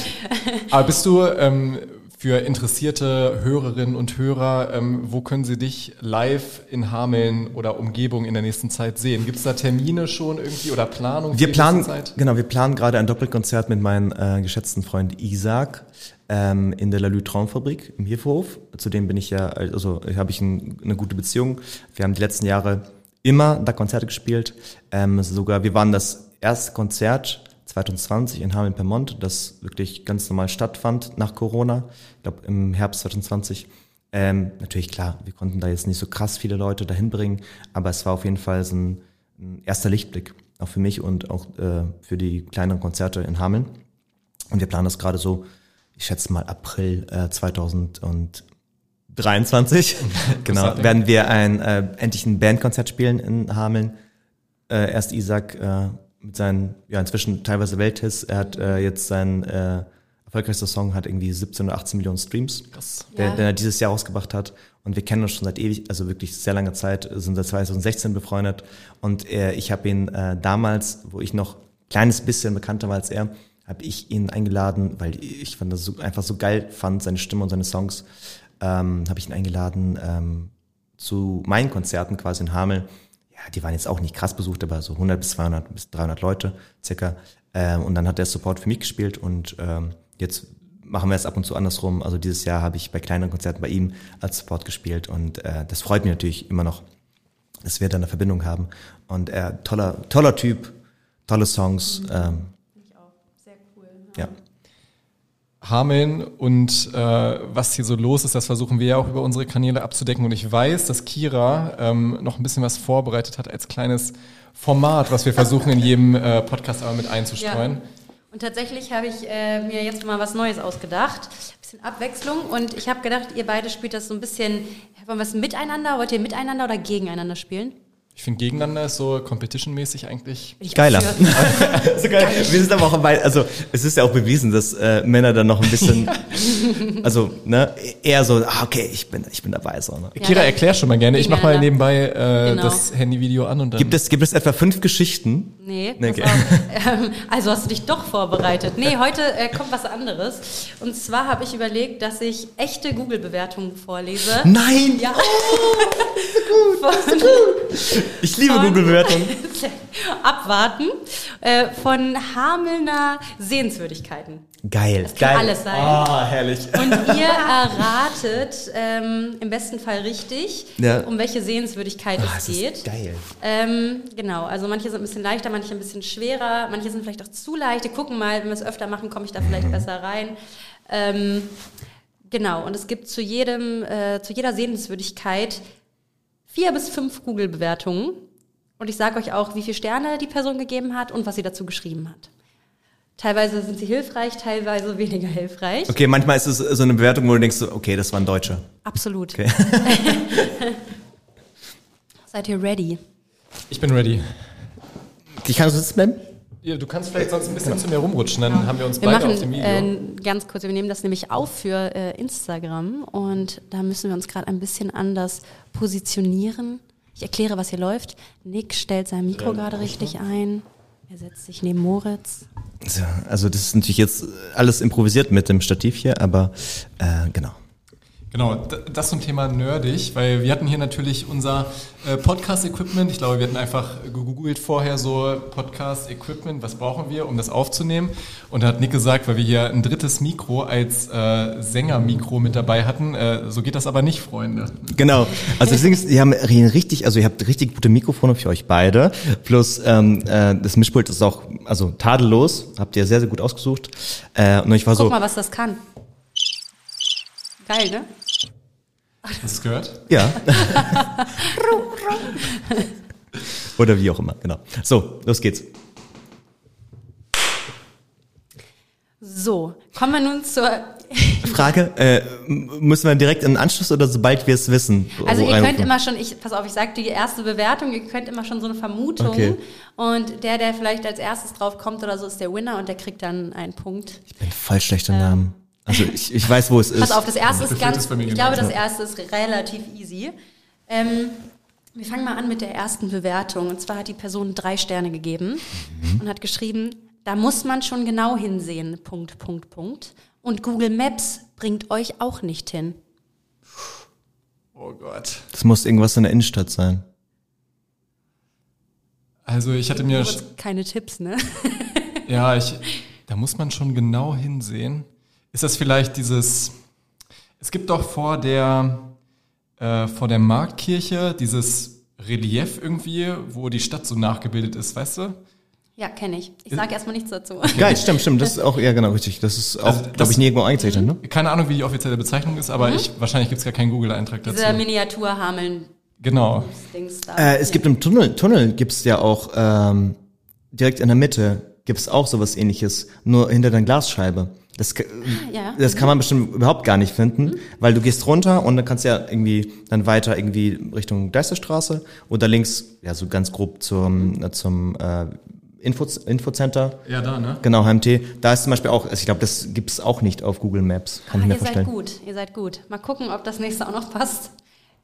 Aber bist du ähm, für interessierte Hörerinnen und Hörer, ähm, wo können sie dich live in Hameln oder Umgebung in der nächsten Zeit sehen? Gibt es da Termine schon irgendwie oder Planung? Wir planen, genau, wir planen gerade ein Doppelkonzert mit meinem äh, geschätzten Freund Isaac ähm, in der Lalue Traumfabrik im Hierhof. Zudem bin ich ja, also habe ich ein, eine gute Beziehung. Wir haben die letzten Jahre immer da Konzerte gespielt. Ähm, sogar, wir waren das erste Konzert 2020 in Hameln-Permont, das wirklich ganz normal stattfand nach Corona. Ich glaube im Herbst 2020. Ähm, natürlich klar, wir konnten da jetzt nicht so krass viele Leute dahin bringen, aber es war auf jeden Fall so ein, ein erster Lichtblick, auch für mich und auch äh, für die kleineren Konzerte in Hameln. Und wir planen das gerade so, ich schätze mal April äh, 2000 und 23, genau, werden wir ein äh, endlich ein Bandkonzert spielen in Hameln. Äh, erst Isaac äh, mit seinen, ja inzwischen teilweise Welthits. Er hat äh, jetzt sein äh, erfolgreichster Song hat irgendwie 17 oder 18 Millionen Streams, Krass. Der, ja. den er dieses Jahr rausgebracht hat. Und wir kennen uns schon seit ewig, also wirklich sehr langer Zeit, sind seit 2016 befreundet. Und äh, ich habe ihn äh, damals, wo ich noch kleines bisschen bekannter war als er, habe ich ihn eingeladen, weil ich fand das so, einfach so geil fand, seine Stimme und seine Songs, ähm, habe ich ihn eingeladen ähm, zu meinen Konzerten quasi in Hamel. Ja, die waren jetzt auch nicht krass besucht, aber so 100 bis 200 bis 300 Leute circa. Ähm, und dann hat der Support für mich gespielt und ähm, jetzt machen wir es ab und zu andersrum. Also dieses Jahr habe ich bei kleineren Konzerten bei ihm als Support gespielt und äh, das freut mich natürlich immer noch, dass wir da eine Verbindung haben. Und er toller, toller Typ, tolle Songs. Ähm, ich auch. Sehr cool. Ja. Hameln und äh, was hier so los ist, das versuchen wir ja auch über unsere Kanäle abzudecken. Und ich weiß, dass Kira ähm, noch ein bisschen was vorbereitet hat als kleines Format, was wir versuchen in jedem äh, Podcast aber mit einzustreuen. Ja. Und tatsächlich habe ich äh, mir jetzt mal was Neues ausgedacht. Ein bisschen Abwechslung. Und ich habe gedacht, ihr beide spielt das so ein bisschen, wollen wir es miteinander? Wollt ihr miteinander oder gegeneinander spielen? Ich finde gegeneinander ist so competition-mäßig eigentlich geiler. so geil. Wir sind aber auch bei, also es ist ja auch bewiesen, dass äh, Männer dann noch ein bisschen, also ne, eher so, ah, okay, ich bin, ich bin dabei so. Ne? Kira, erklär schon mal gerne. Ich mach mal nebenbei äh, genau. das Handyvideo an und dann. Gibt es, gibt es etwa fünf Geschichten? Nee. nee okay. Ähm, also hast du dich doch vorbereitet. Nee, heute äh, kommt was anderes. Und zwar habe ich überlegt, dass ich echte Google-Bewertungen vorlese. Nein! Ja. Oh, so gut. So gut. Ich liebe Google-Bewertungen. Abwarten äh, von Hamelner Sehenswürdigkeiten. Geil, das kann geil. alles sein. Oh, herrlich. Und ihr erratet ähm, im besten Fall richtig, ja. um welche Sehenswürdigkeit oh, es geht. geil. Ähm, genau, also manche sind ein bisschen leichter, manche ein bisschen schwerer, manche sind vielleicht auch zu leicht. Wir gucken mal, wenn wir es öfter machen, komme ich da vielleicht mhm. besser rein. Ähm, genau, und es gibt zu jedem, äh, zu jeder Sehenswürdigkeit vier bis fünf Google-Bewertungen. Und ich sage euch auch, wie viele Sterne die Person gegeben hat und was sie dazu geschrieben hat. Teilweise sind sie hilfreich, teilweise weniger hilfreich. Okay, manchmal ist es so eine Bewertung, wo du denkst, okay, das waren Deutsche. Absolut. Okay. Seid ihr ready? Ich bin ready. Ich kann sitzen bleiben? Ja, du kannst vielleicht sonst ein bisschen zu mir rumrutschen, dann haben wir uns wir beide machen, auf dem Video. Äh, ganz kurz, wir nehmen das nämlich auf für äh, Instagram und da müssen wir uns gerade ein bisschen anders positionieren. Ich erkläre, was hier läuft. Nick stellt sein Mikro gerade richtig ein. Er setzt sich neben Moritz. So, also das ist natürlich jetzt alles improvisiert mit dem Stativ hier, aber äh, genau. Genau, das zum Thema nerdig, weil wir hatten hier natürlich unser äh, Podcast-Equipment. Ich glaube, wir hatten einfach gegoogelt vorher so Podcast-Equipment, was brauchen wir, um das aufzunehmen. Und da hat Nick gesagt, weil wir hier ein drittes Mikro als äh, Sänger-Mikro mit dabei hatten, äh, so geht das aber nicht, Freunde. Genau. Also das Ding ist, ihr habt richtig, also ihr habt richtig gute Mikrofone für euch beide. Plus ähm, äh, das Mischpult ist auch also tadellos. Habt ihr sehr sehr gut ausgesucht. Äh, und ich war Guck so. mal, was das kann. Geil, ne? Hast du es gehört? Ja. Oder wie auch immer. Genau. So, los geht's. So, kommen wir nun zur. Frage: äh, Müssen wir direkt in den Anschluss oder sobald wir es wissen? Also ihr könnt immer schon, ich pass auf, ich sag die erste Bewertung, ihr könnt immer schon so eine Vermutung Okay. und der, der vielleicht als erstes drauf kommt oder so, ist der Winner und der kriegt dann einen Punkt. Ich bin voll schlechter Namen. Also ich, ich weiß, wo es ist. Pass auf, das erste ist ganz, ich glaube, das erste ist relativ easy. Ähm, wir fangen mal an mit der ersten Bewertung. Und zwar hat die Person drei Sterne gegeben Mhm. und hat geschrieben, da muss man schon genau hinsehen, Punkt, Punkt, Punkt. Und Google Maps bringt euch auch nicht hin. Oh Gott. Das muss irgendwas in der Innenstadt sein. Also ich hatte mir, keine Tipps, ne? ja, ich, da muss man schon genau hinsehen. Ist das vielleicht dieses, es gibt doch vor der, äh, vor der Marktkirche dieses Relief irgendwie, wo die Stadt so nachgebildet ist, weißt du? Ja, kenne ich. Ich sage erstmal nichts dazu. Geil, stimmt, stimmt. Das ist auch, ja genau, richtig. Das ist auch, Also, glaube ich, nirgendwo eingezeichnet, ne? Keine Ahnung, wie die offizielle Bezeichnung ist, aber ich, wahrscheinlich gibt es gar keinen Google-Eintrag dazu. Dieser Miniaturhameln-Dings Genau. Äh, es gibt im Tunnel, Tunnel gibt's ja auch ähm, direkt in der Mitte gibt's auch sowas ähnliches, nur hinter der Glasscheibe. Das, ka- ja. das kann man bestimmt überhaupt gar nicht finden, weil du gehst runter und dann kannst du ja irgendwie dann weiter irgendwie Richtung Geisterstraße oder links, ja so ganz grob zum, äh, zum äh, Info, Infocenter. Ja, da, ne? Genau, HMT. Da ist zum Beispiel auch, also ich glaube, das gibt's auch nicht auf Google Maps, kann Ah, ich mir ihr seid vorstellen. gut, ihr seid gut. Mal gucken, ob das nächste auch noch passt.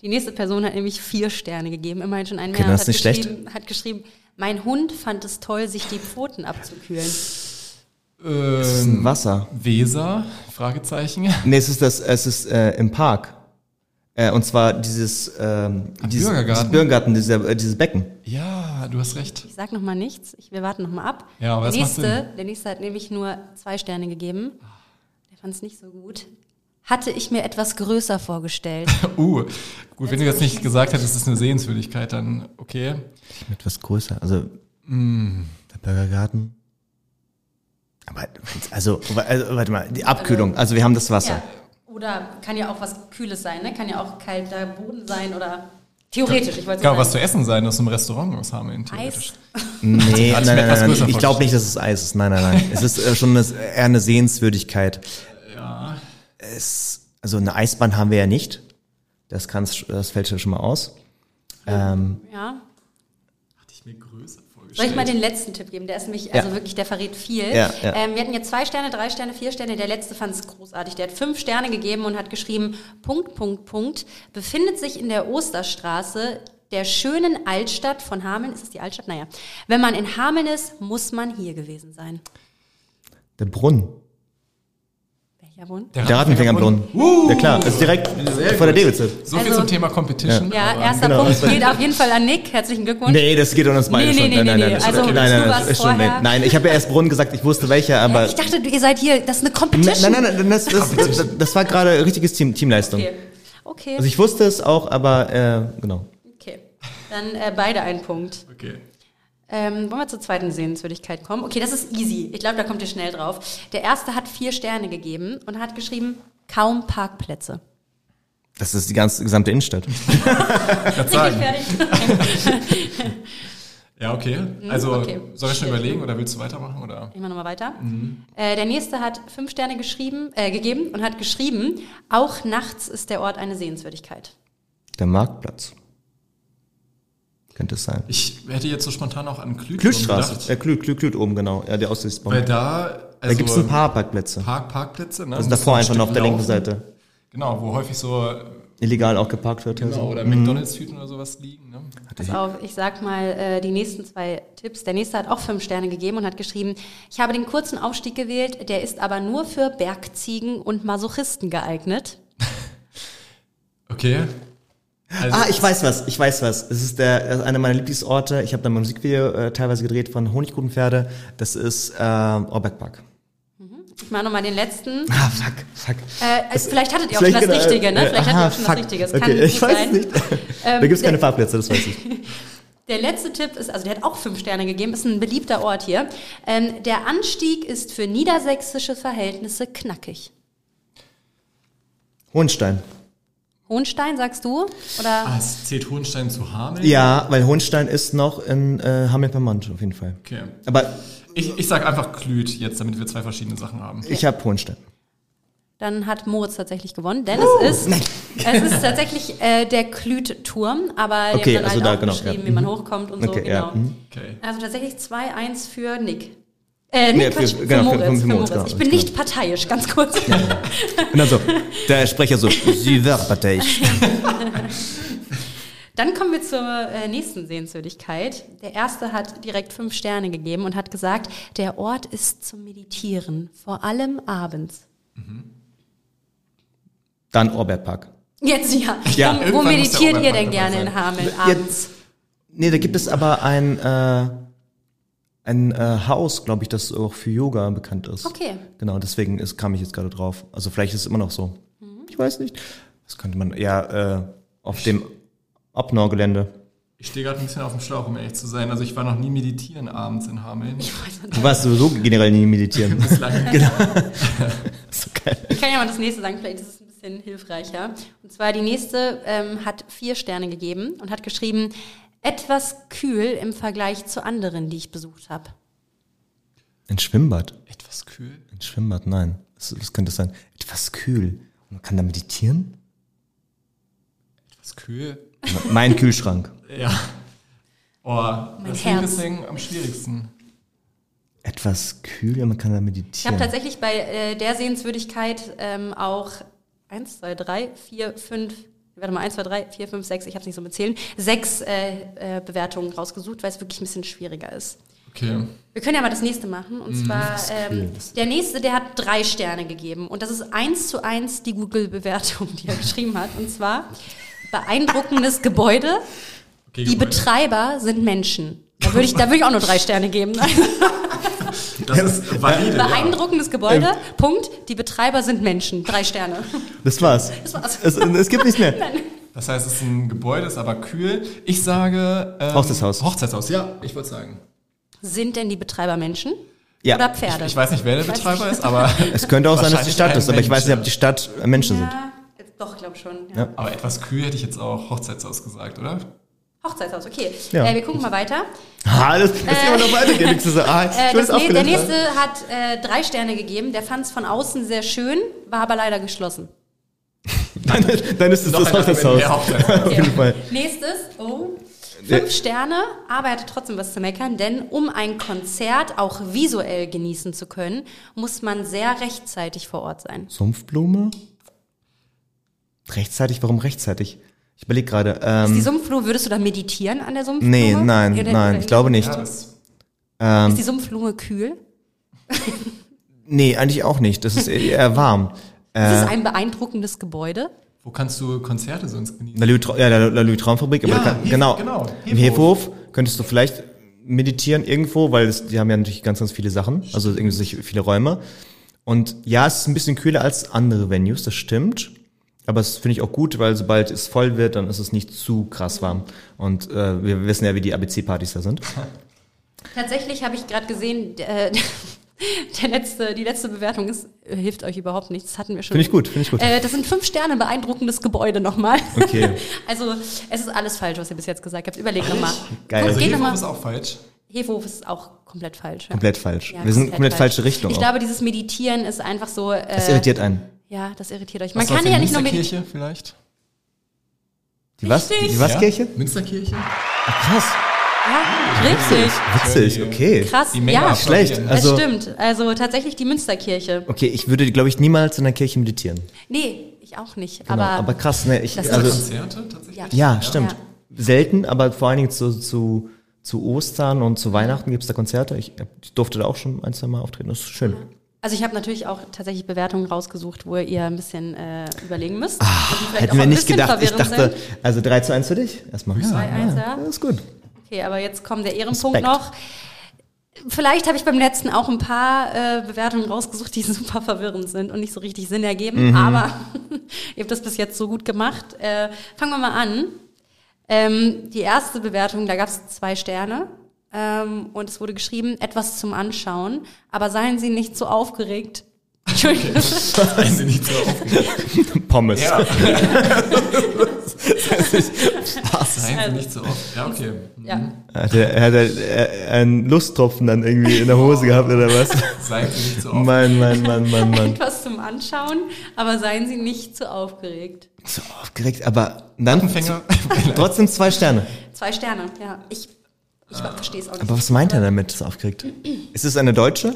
Die nächste Person hat nämlich vier Sterne gegeben, immerhin schon einen Okay, mehr. das ist nicht geschrieben, Hat geschrieben, mein Hund fand es toll, sich die Pfoten abzukühlen. Das ist ein Ähm, Wasser. Weser? Fragezeichen. Nee, es ist das, es ist äh, im Park. Äh, und zwar dieses, ähm, dieses Bürgergarten? Dieses Bürgergarten, dieser, äh, dieses Becken. Ja, du hast recht. Ich sag noch mal nichts, ich, wir warten noch mal ab. Ja, aber der, das macht nächste, der nächste hat nämlich nur zwei Sterne gegeben. Der fand es nicht so gut. Hatte ich mir etwas größer vorgestellt. Uh, gut, wenn du jetzt nicht gesagt hättest, es ist eine Sehenswürdigkeit, dann okay. Etwas größer. Also, der Bürgergarten. Aber, also, also, warte mal, die Abkühlung. Also, wir haben das Wasser. ja. Oder kann ja auch was Kühles sein, ne? Kann ja auch kalter Boden sein oder theoretisch, ich wollte Kann auch sagen. was zu essen sein aus einem Restaurant aus Hameln, theoretisch. Eis. Nee, nein, nein, nein, nein. Ich glaube nicht, dass es Eis ist. Nein, nein, nein. es ist äh, schon eine, eher eine Sehenswürdigkeit. Ja. Es, also, eine Eisbahn haben wir ja nicht. Das, kann's, das fällt schon mal aus. Ähm, Ja. Hatte ich mir größer vorgestellt. Soll ich mal den letzten Tipp geben? Der ist nämlich, also Ja. wirklich, der verrät viel. Ja, ja. Ähm, wir hatten jetzt zwei Sterne, drei Sterne, vier Sterne. Der letzte fand es großartig. Der hat fünf Sterne gegeben und hat geschrieben, Punkt, Punkt, Punkt, befindet sich in der Osterstraße der schönen Altstadt von Hameln. Ist es die Altstadt? Naja. Wenn man in Hameln ist, muss man hier gewesen sein. der Brunnen. Welcher Bund? Der Rattenfängerbrunnen. Ja klar, das ist direkt vor der Davidson. So viel Also- zum Thema Competition. Ja, aber- erster genau. Punkt geht auf jeden Fall an Nick. Herzlichen Glückwunsch. Nee, das geht an uns beide Nee, nee, schon. nee, nein, nee, nein, nein, Also, okay. nein, nein, ist schon, vorher- nein, ich habe ja erst Brunnen gesagt, ich wusste welche, aber Ich dachte, ihr seid hier, das ist eine nein, Competition. nein, nein, das, das, das, das war gerade richtiges Team, Teamleistung. Okay. Okay. Also ich wusste es auch, aber äh, genau. okay. Dann äh, beide einen Punkt. Okay. Ähm, wollen wir zur zweiten Sehenswürdigkeit kommen? Okay, das ist easy. Ich glaube, da kommt ihr schnell drauf. Der erste hat vier Sterne gegeben und hat geschrieben, kaum Parkplätze. Das ist die ganze gesamte Innenstadt. Sagen. fertig. Ja, okay. Also, Mhm, okay. soll ich schon überlegen oder willst du weitermachen? Oder? Ich mache nochmal weiter. Äh, der nächste hat fünf Sterne geschrieben, äh, gegeben und hat geschrieben, auch nachts ist der Ort eine Sehenswürdigkeit. Der Marktplatz. Könnte es sein. Ich hätte jetzt so spontan auch an Klütturm Klütstraße. gedacht. Äh, Klüt, Klüt, Klüt oben, genau. Ja, der Aussichtsbaum. Weil da, da also gibt es ein paar Parkplätze. Park, Parkplätze. Ne? Also davor einfach nur auf der linken. Seite. Genau, wo häufig so Illegal auch geparkt wird. genau, also. oder McDonalds-Tüten oder sowas liegen. Ne? Pass auf, ich sag mal äh, die nächsten zwei Tipps. Der nächste hat auch fünf Sterne gegeben und hat geschrieben, ich habe den kurzen Aufstieg gewählt, der ist aber nur für Bergziegen und Masochisten geeignet. Okay. Also, Ah, ich weiß was, ich weiß was. Es ist der das ist einer meiner Lieblingsorte. Ich habe da mal ein Musikvideo äh, teilweise gedreht von Honigkuchenpferde. Das ist äh, Orbeck Park. Ich mache nochmal den letzten. Ah, fuck, fuck. Äh, es, vielleicht hattet ihr auch schon das genau, Richtige, ne? äh, Vielleicht aha, hattet ihr auch schon fuck. das Richtige. Es kann okay, ich gut weiß sein. es nicht. da Ähm, gibt's keine der- Fahrplätze, das weiß ich. Der letzte Tipp ist, also der hat auch fünf Sterne gegeben, ist ein beliebter Ort hier. Ähm, der Anstieg ist für niedersächsische Verhältnisse knackig. Hohenstein. Hohenstein, sagst du? Oder? ah, es zählt Hohenstein zu Hameln? Ja, weil Hohenstein ist noch in äh, Hameln-Pyrmont auf jeden Fall. Okay. Aber Ich, ich sag einfach Klüt jetzt, damit wir zwei verschiedene Sachen haben. ich habe Hohenstein. Dann hat Moritz tatsächlich gewonnen, denn es ist, es ist tatsächlich äh, der Klüt-Turm, aber Okay, haben dann also halt da, auch genau, beschrieben, ja. wie man Mhm. hochkommt und so, Okay, genau. ja. Okay. Also tatsächlich 2-1 für Nick. Äh, Nee, für- Quatsch, für, genau, für- Moritz, für für Moritz, genau, ich bin genau. nicht parteiisch, ganz kurz. Und dann so, der Sprecher so, Sie wird parteiisch. Dann kommen wir zur äh, nächsten Sehenswürdigkeit. Der erste hat direkt fünf Sterne gegeben und hat gesagt, der Ort ist zum Meditieren, vor allem abends. Dann Orbeck Park. Jetzt ja. Ja, wo, meditiert ihr denn gerne sein. in Hameln abends? Nee, da gibt es aber ein, äh, ein äh, Haus, glaube ich, das auch für Yoga bekannt ist. Okay. Genau, deswegen ist, kam ich jetzt gerade drauf. Also vielleicht ist es immer noch so. Mhm. Ich weiß nicht. Das könnte man ja äh, auf dem Abnor-Gelände. Ich stehe gerade ein bisschen auf dem Schlauch, um ehrlich zu sein. Also ich war noch nie meditieren abends in Hameln. Du warst sowieso generell nie meditieren. Bislang. so geil. Ich kann ja mal das nächste sagen, vielleicht ist es ein bisschen hilfreicher. Und zwar die nächste ähm, hat vier Sterne gegeben und hat geschrieben, etwas kühl im Vergleich zu anderen, die ich besucht habe. Ein Schwimmbad. Etwas kühl. Ein Schwimmbad, nein. Was, was könnte das sein? Etwas kühl. Und man kann da meditieren? Etwas kühl. Mein Kühlschrank. Ja. Oh, das Herz. Deswegen am schwierigsten. Etwas kühl, man kann da Ich habe meditieren. tatsächlich bei äh, der Sehenswürdigkeit ähm, auch 1, 2, 3, 4, 5, warte mal, 1, 2, 3, 4, 5, 6, ich habe es nicht so mitzählen, sechs äh, äh, Bewertungen rausgesucht, weil es wirklich ein bisschen schwieriger ist. Okay. Wir können ja mal das nächste machen. Und zwar, ähm, der nächste, der hat drei Sterne gegeben. Und das ist eins zu eins die Google-Bewertung, die er geschrieben hat. Und zwar, beeindruckendes Gebäude. okay Die Gebäude. Betreiber sind Menschen. Da würde ich, da würde ich auch nur drei Sterne geben. Das ist valide. ja. Beeindruckendes Gebäude. Punkt. Die Betreiber sind Menschen. Drei Sterne. Das war's. Das war's. Es, es gibt nichts mehr. Das heißt, es ist ein Gebäude, ist aber kühl. Ich sage. Ähm, Hochzeitshaus. Hochzeitshaus, ja, ich würde sagen. Sind denn die Betreiber Menschen? Ja. Oder Pferde? Ich weiß nicht, wer der Weiß Betreiber ist, aber. Es könnte auch sein, dass die Stadt ist, aber ich weiß nicht, ob die Stadt Menschen sind. Ja, doch, glaube schon. Ja. Ja. Aber etwas kühl hätte ich jetzt auch Hochzeitshaus gesagt, oder? Hochzeitshaus, okay. Ja. Äh, wir gucken mal weiter. Ah, das, das man noch weitergehen. Ich so, ah, Äh, das, nee, der nächste hat äh, drei Sterne gegeben. Der fand es von außen sehr schön, war aber leider geschlossen. Dann, dann ist es das Hochzeitshaus. Auf jeden Fall. Nächstes, oh, fünf Sterne, aber er hatte trotzdem was zu meckern, denn um ein Konzert auch visuell genießen zu können, muss man sehr rechtzeitig vor Ort sein. Sumpfblume? Rechtzeitig? Warum rechtzeitig? Ich überlege gerade. Die Ähm, Sumpfblume, würdest du da meditieren an der Sumpfblume? nee, nein, Oder- nein, ich glaube nicht. Ja, Ähm, Ist die Sumpfblume kühl? nee, eigentlich auch nicht. Das ist eher warm. Ist Äh, es ein beeindruckendes Gebäude? wo kannst du Konzerte sonst genießen? La Louis, Tra- ja, la, la Louis Traumfabrik, aber Ja, da kann, Hef- genau. genau, Im Hefhof. Hefhof könntest du vielleicht meditieren irgendwo, weil es, die haben ja natürlich ganz, ganz viele Sachen, also irgendwie sich viele Räume. Und ja, es ist ein bisschen kühler als andere Venues, das stimmt. Aber das finde ich auch gut, weil sobald es voll wird, dann ist es nicht zu krass warm. Und äh, wir wissen ja, wie die ABC-Partys da sind. Tatsächlich habe ich gerade gesehen, äh, der letzte, die letzte Bewertung ist, äh, hilft euch überhaupt nichts. Das hatten wir schon. Finde ich gut, finde ich gut. Äh, das sind fünf Sterne beeindruckendes Gebäude nochmal. Okay. Also es ist alles falsch, was ihr bis jetzt gesagt habt. Überlegt nochmal. Geil. Also geht Hefhof ist auch falsch. Hefhof ist auch komplett falsch. Ja. Komplett falsch. Ja, wir sind komplett falsche Richtung. Ich auch. glaube, dieses Meditieren ist einfach so. Äh, das irritiert einen. Ja, das irritiert euch. Man Was kann ja die nicht nur meditieren. Münsterkirche vielleicht? Die was? Richtig. Die was Ja? Kirche? Münsterkirche? Krass. Ja, richtig. Witzig, okay. Krass, Die Menge ja. Schlecht. Also- es stimmt. Also tatsächlich die Münsterkirche. Okay, ich würde, glaube ich, niemals in der Kirche meditieren. Nee, ich auch nicht. Genau. aber, aber krass, ne? Ich, Das also, Konzerte tatsächlich? Ja. Ja, stimmt. Selten, aber vor allen Dingen zu, zu, zu Ostern und zu Weihnachten gibt's da Konzerte. Ich, ich durfte da auch schon ein, zwei Mal auftreten. Das ist schön. Also ich habe natürlich auch tatsächlich Bewertungen rausgesucht, wo ihr ein bisschen äh, überlegen müsst. Ah, hätten wir nicht gedacht. Ich dachte, sind. also 3 zu 1 für dich? Erstmal. Ja, 2-1, ja. Das ist gut. Okay, aber jetzt kommt der Ehrenpunkt Respekt. noch. Vielleicht habe ich beim letzten auch ein paar äh, Bewertungen rausgesucht, die super verwirrend sind und nicht so richtig Sinn ergeben. Aber ihr habt das bis jetzt so gut gemacht. Äh, fangen wir mal an. Ähm, die erste Bewertung, da gab es zwei Sterne. Ähm, und es wurde geschrieben, etwas zum Anschauen. Aber seien Sie nicht so aufgeregt. Entschuldigung. Seien Sie nicht so aufgeregt. Pommes. Ja. Was? Seien Sie nicht so oft. Ja, okay. ja. Hat er, hat er äh, einen Lusttropfen dann irgendwie in der Hose gehabt oder was? Seien Sie nicht so oft. Mann, Mann, Mann, Mann, Mann. Etwas zum Anschauen, aber seien Sie nicht so aufgeregt. So aufgeregt, aber dann Anfänger. trotzdem zwei Sterne. Zwei Sterne, ja. Ich, ich verstehe es auch nicht. Aber was meint er damit, so aufgeregt? Ist es eine deutsche?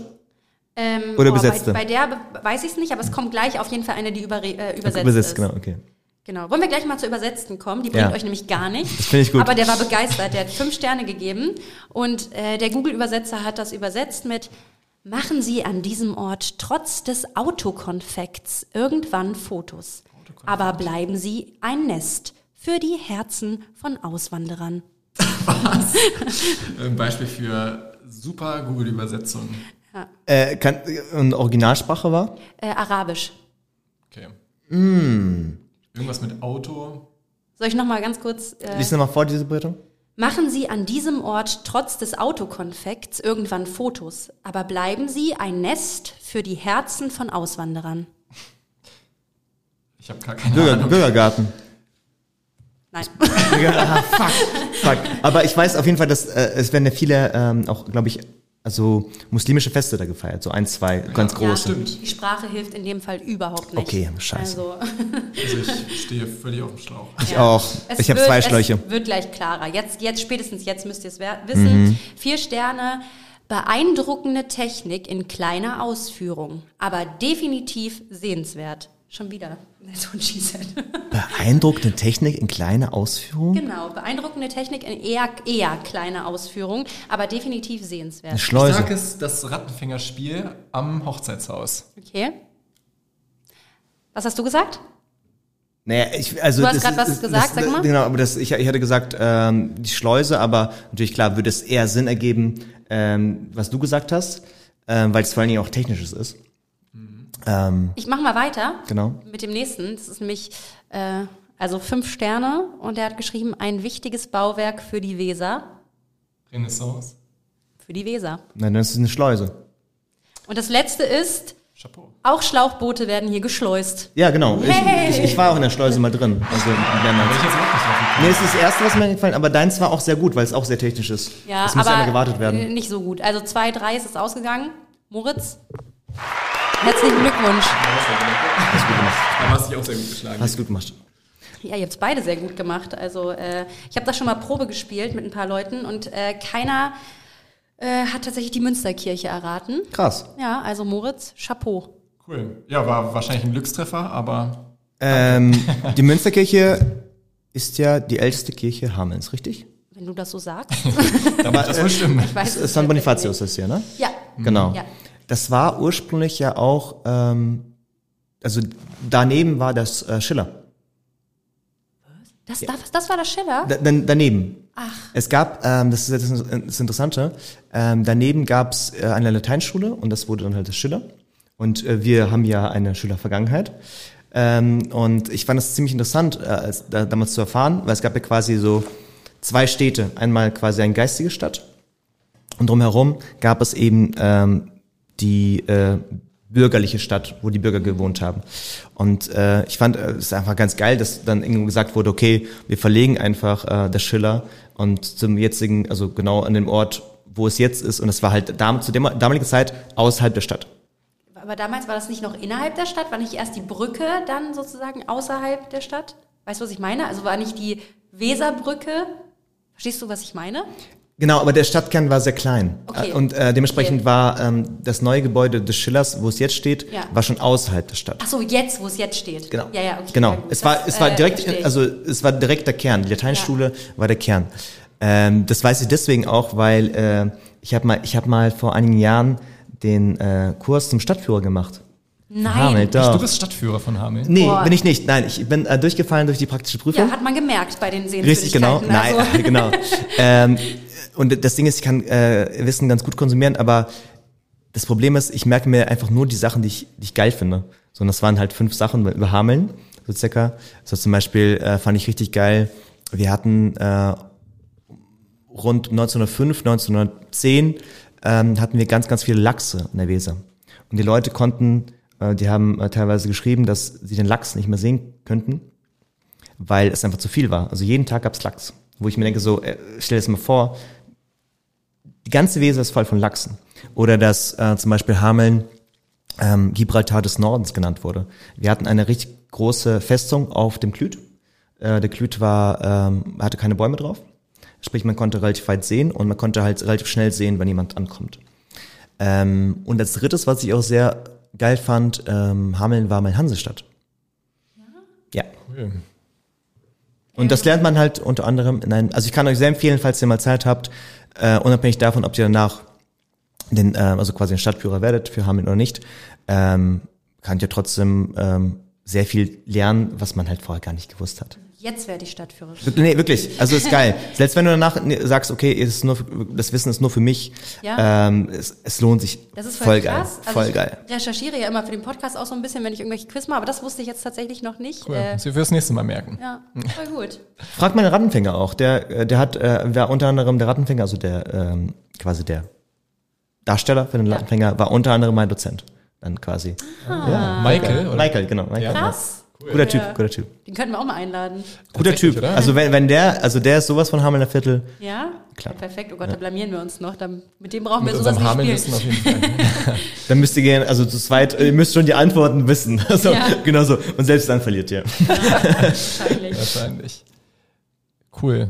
Ähm, Oder boah, besetzte? Bei, bei der weiß ich es nicht, aber es kommt gleich auf jeden Fall eine, die über, äh, übersetzt Übersetzt, ist. genau, okay. Genau. Wollen wir gleich mal zur Übersetzten kommen? Die bringt Ja. euch nämlich gar nichts. Das finde ich gut. Aber der war begeistert. Der hat fünf Sterne gegeben. Und äh, der Google-Übersetzer hat das übersetzt mit Machen Sie an diesem Ort trotz des Autokonfekts irgendwann Fotos. Aber bleiben Sie ein Nest für die Herzen von Auswanderern. Ein Beispiel für super Google-Übersetzung. Äh, kann, und Originalsprache war? Äh, Arabisch. Okay. Mm. Irgendwas mit Auto. Soll ich noch mal ganz kurz... Äh, Lies nochmal vor, diese Bedeutung. Machen Sie an diesem Ort trotz des Autokonfekts irgendwann Fotos, aber bleiben Sie ein Nest für die Herzen von Auswanderern. Ich habe gar keine Bürger, Ahnung. Bürgergarten. Nein. ah, fuck, fuck. Aber ich weiß auf jeden Fall, dass äh, es werden ja viele, ähm, auch glaube ich, also muslimische Feste da gefeiert, so ein, zwei ganz Ja, große. stimmt. Die Sprache hilft in dem Fall überhaupt nicht. Okay, scheiße. Also, Also ich stehe völlig auf dem Schlauch. Ich auch. es ich habe zwei Schläuche. Es wird gleich klarer. Jetzt, jetzt spätestens jetzt müsst ihr es wissen. Mhm. Vier Sterne. Beeindruckende Technik in kleiner Ausführung, aber definitiv sehenswert. Schon wieder. Beeindruckende Technik in kleiner Ausführung. Genau, beeindruckende Technik in eher, eher kleiner Ausführung, aber definitiv Eine sehenswert. Ich Schleuse. sag es, das Rattenfängerspiel am Hochzeitshaus. Okay. Was hast du gesagt? Naja, ich, also Du hast ist- was das, gesagt, das, sag mal. Genau, aber das, ich, ich hatte gesagt, ähm, die Schleuse, aber natürlich klar würde es eher Sinn ergeben, ähm, was du gesagt hast, ähm, weil es vor allen Dingen auch technisches ist. Ähm, Ich mache mal weiter genau. mit dem nächsten. Das ist nämlich äh, also fünf Sterne und er hat geschrieben, ein wichtiges Bauwerk für die Weser. Renaissance. Äh, Für die Weser. Nein, das ist eine Schleuse. Und das letzte ist, Chapeau. auch Schlauchboote werden hier geschleust. Ja, genau. Hey! Ich, ich, ich war auch in der Schleuse mal drin. Also. Nee, es ist das erste, was mir gefallen, aber deins war auch sehr gut, weil es auch sehr technisch ist. Ja, das muss aber ja immer gewartet äh, werden. nicht so gut. Also zwei, drei ist es ausgegangen. Moritz, herzlichen Glückwunsch. Hast gut gemacht. Da hast du dich auch sehr gut geschlagen. Hast gut gemacht. Ja, ihr habt beide sehr gut gemacht. Also äh, ich habe da schon mal Probe gespielt mit ein paar Leuten und äh, keiner äh, hat tatsächlich die Münsterkirche erraten. Krass. Ja, also Moritz, Chapeau. Cool. Ja, war wahrscheinlich ein Glückstreffer, aber Ähm, die Münsterkirche ist ja die älteste Kirche Hamelns, richtig? Wenn du das so sagst. wird das wohl stimmen. Ich weiß es San Bonifatius ist hier, ne? Ja. Genau. Ja. Das war ursprünglich ja auch, ähm, also daneben war das äh, Schiller. Das, das, das war der Schiller? Da, dan- daneben. Ach. Es gab, ähm, das ist jetzt das, das Interessante, ähm, daneben gab es äh, eine Lateinschule und das wurde dann halt das Schiller. Und äh, wir haben ja eine Schülervergangenheit. Ähm, und ich fand es ziemlich interessant, äh, als, da, damals zu erfahren, weil es gab ja quasi so zwei Städte. Einmal quasi eine geistige Stadt und drumherum gab es eben ähm, die äh, bürgerliche Stadt, wo die Bürger gewohnt haben. Und äh, ich fand äh, es einfach ganz geil, dass dann irgendwo gesagt wurde, okay, wir verlegen einfach äh, das Schiller und zum jetzigen, also genau an dem Ort, wo es jetzt ist. Und es war halt dam zu der damaligen Zeit außerhalb der Stadt. Aber damals war das nicht noch innerhalb der Stadt? War nicht erst die Brücke dann sozusagen außerhalb der Stadt? Weißt du, was ich meine? Also war nicht die Weserbrücke? Verstehst du, was ich meine? Genau, aber der Stadtkern war sehr klein. Okay. Äh, Und äh, dementsprechend Okay. war ähm, das neue Gebäude des Schillers, wo es jetzt steht, Ja. war schon außerhalb der Stadt. Ach so, jetzt, wo es jetzt steht. Genau. Ja, ja, okay. Genau. ja, es war, Das, es war äh, direkt, ich. also es war direkt der Kern. Die Lateinschule war der Kern. Ähm, das weiß ich deswegen auch, weil äh, ich habe mal, ich habe mal vor einigen Jahren den äh, Kurs zum Stadtführer gemacht. Nein. Hamel, doch. Du bist Stadtführer von Hameln. Nee, Boah. bin ich nicht. Nein, ich bin äh, durchgefallen durch die praktische Prüfung. Ja, hat man gemerkt bei den Richtig, genau. Sehenswürdigkeiten. Nein, Also, genau. ähm, und das Ding ist, ich kann äh, Wissen ganz gut konsumieren, aber das Problem ist, ich merke mir einfach nur die Sachen, die ich, die ich geil finde. So, und das waren halt fünf Sachen über Hameln, so circa. So zum Beispiel äh, fand ich richtig geil. Wir hatten äh, rund 1905, 1910 ähm, hatten wir ganz, ganz viele Lachse in der Weser. Und die Leute konnten, äh, die haben äh, teilweise geschrieben, dass sie den Lachs nicht mehr sehen könnten, weil es einfach zu viel war. Also jeden Tag gab's Lachs. Wo ich mir denke, so, äh, stell dir das mal vor, die ganze Weser ist voll von Lachsen. Oder dass äh, zum Beispiel Hameln ähm, Gibraltar des Nordens genannt wurde. Wir hatten eine richtig große Festung auf dem Klüt. Äh, der Klüt war, ähm, hatte keine Bäume drauf. Sprich, man konnte relativ weit sehen und man konnte halt relativ schnell sehen, wenn jemand ankommt. Ähm, und als drittes, was ich auch sehr geil fand, ähm, Hameln war mein Hansestadt. Ja. Cool. Und das lernt man halt unter anderem in einem, also ich kann euch sehr empfehlen, falls ihr mal Zeit habt, äh, unabhängig davon, ob ihr danach den, äh, also quasi ein Stadtführer werdet für Hameln oder nicht, ähm, könnt ihr trotzdem ähm, sehr viel lernen, was man halt vorher gar nicht gewusst hat. Jetzt werde ich Stadtführerin. Nee, wirklich. Also ist geil. Selbst wenn du danach sagst, okay, es ist nur, das Wissen ist nur für mich, Ja. ähm, es, es lohnt sich. Das ist voll, geil. krass. Also voll ich geil. recherchiere ja immer für den Podcast auch so ein bisschen, wenn ich irgendwelche Quiz mache, aber das wusste ich jetzt tatsächlich noch nicht. Cool. Äh, Das wir fürs nächste Mal merken. ja, voll gut. Frag mal den Rattenfänger auch. Der, äh, der hat, äh, war unter anderem der Rattenfänger, also der ähm, quasi der Darsteller für den Rattenfänger, war unter anderem mein Dozent. Dann quasi. Ah. Michael, oder? Michael, genau. Michael. Ja. Krass. Guter Typ, Ja. guter Typ. Den könnten wir auch mal einladen. Guter Typ. oder? Also wenn, wenn der, also der ist sowas von Hamelner Viertel. Ja? Klar. Ja, perfekt. Oh Gott, da blamieren wir uns noch. Dann, mit dem brauchen Mit wir sowas nicht Hameln-Wissen spielen. auf jeden Fall. Dann müsst ihr gehen, also zu zweit, ihr müsst schon die Antworten wissen. Also, Ja. genau so. Und selbst dann verliert ihr. Wahrscheinlich. Wahrscheinlich. Cool.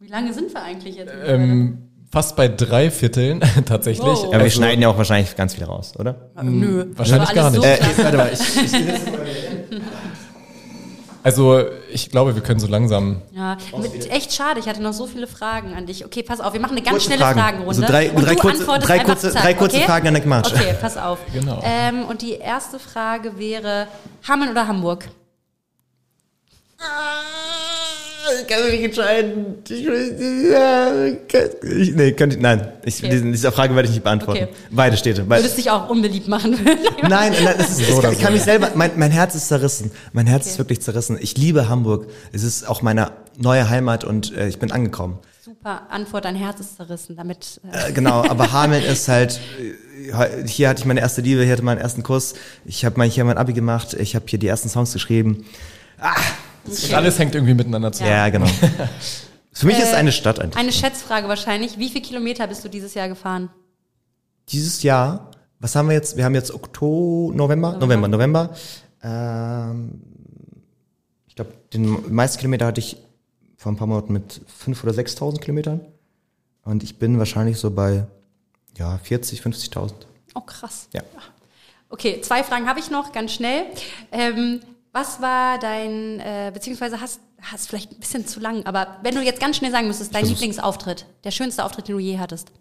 Wie lange sind wir eigentlich jetzt? Ähm, fast bei drei Vierteln tatsächlich. Wow. Ja, wir Also, schneiden ja auch wahrscheinlich ganz viel raus, oder? Nö. wahrscheinlich gar nicht. Äh, So klasse. warte mal, ich, ich, Also ich glaube, wir können so langsam. Ja, mit, echt schade. Ich hatte noch so viele Fragen an dich. Okay, pass auf, wir machen eine ganz Kurze schnelle Fragen. Fragenrunde. Also drei- und drei du kurze- antwortest drei einfach kurze- zack, drei kurze okay? Fragen an den Gmatsch. Okay, pass auf. Genau. Ähm, und die erste Frage wäre Hameln oder Hamburg? Ich kann mich nicht entscheiden. Ich, ich, nee, könnte, nein, ich, Okay. diesen, diese Frage werde ich nicht beantworten. Okay. Beide Städte. Beide. Würdest dich auch unbeliebt machen? Nein, nein, das ist, So ich kann so. mich selber, mein, mein Herz ist zerrissen. Mein Herz ist Okay. wirklich zerrissen. Ich liebe Hamburg. Es ist auch meine neue Heimat und äh, ich bin angekommen. Super Antwort, dein Herz ist zerrissen. Damit äh, Äh, genau, aber Hameln ist halt, äh, hier hatte ich meine erste Liebe, hier hatte meinen ersten Kuss. Ich habe mein, hier mein Abi gemacht, ich habe hier die ersten Songs geschrieben. Und alles hängt irgendwie miteinander zusammen. Ja, genau. Für mich ist es Äh, eine Stadt eigentlich. eine Schätzfrage wahrscheinlich. Wie viele Kilometer bist du dieses Jahr gefahren? Dieses Jahr, was haben wir jetzt? Wir haben jetzt Oktober, November, November, November. Ähm, ich glaube, den meisten Kilometer hatte ich vor ein paar Monaten mit 5.000 oder 6.000 Kilometern. Und ich bin wahrscheinlich so bei, ja, 40, 50.000. Oh, krass. Ja. Okay, zwei Fragen habe ich noch, ganz schnell. Ähm, was war dein, äh, beziehungsweise hast, hast vielleicht ein bisschen zu lang, aber wenn du jetzt ganz schnell sagen müsstest, dein. Lieblingsauftritt, der schönste Auftritt, den du je hattest.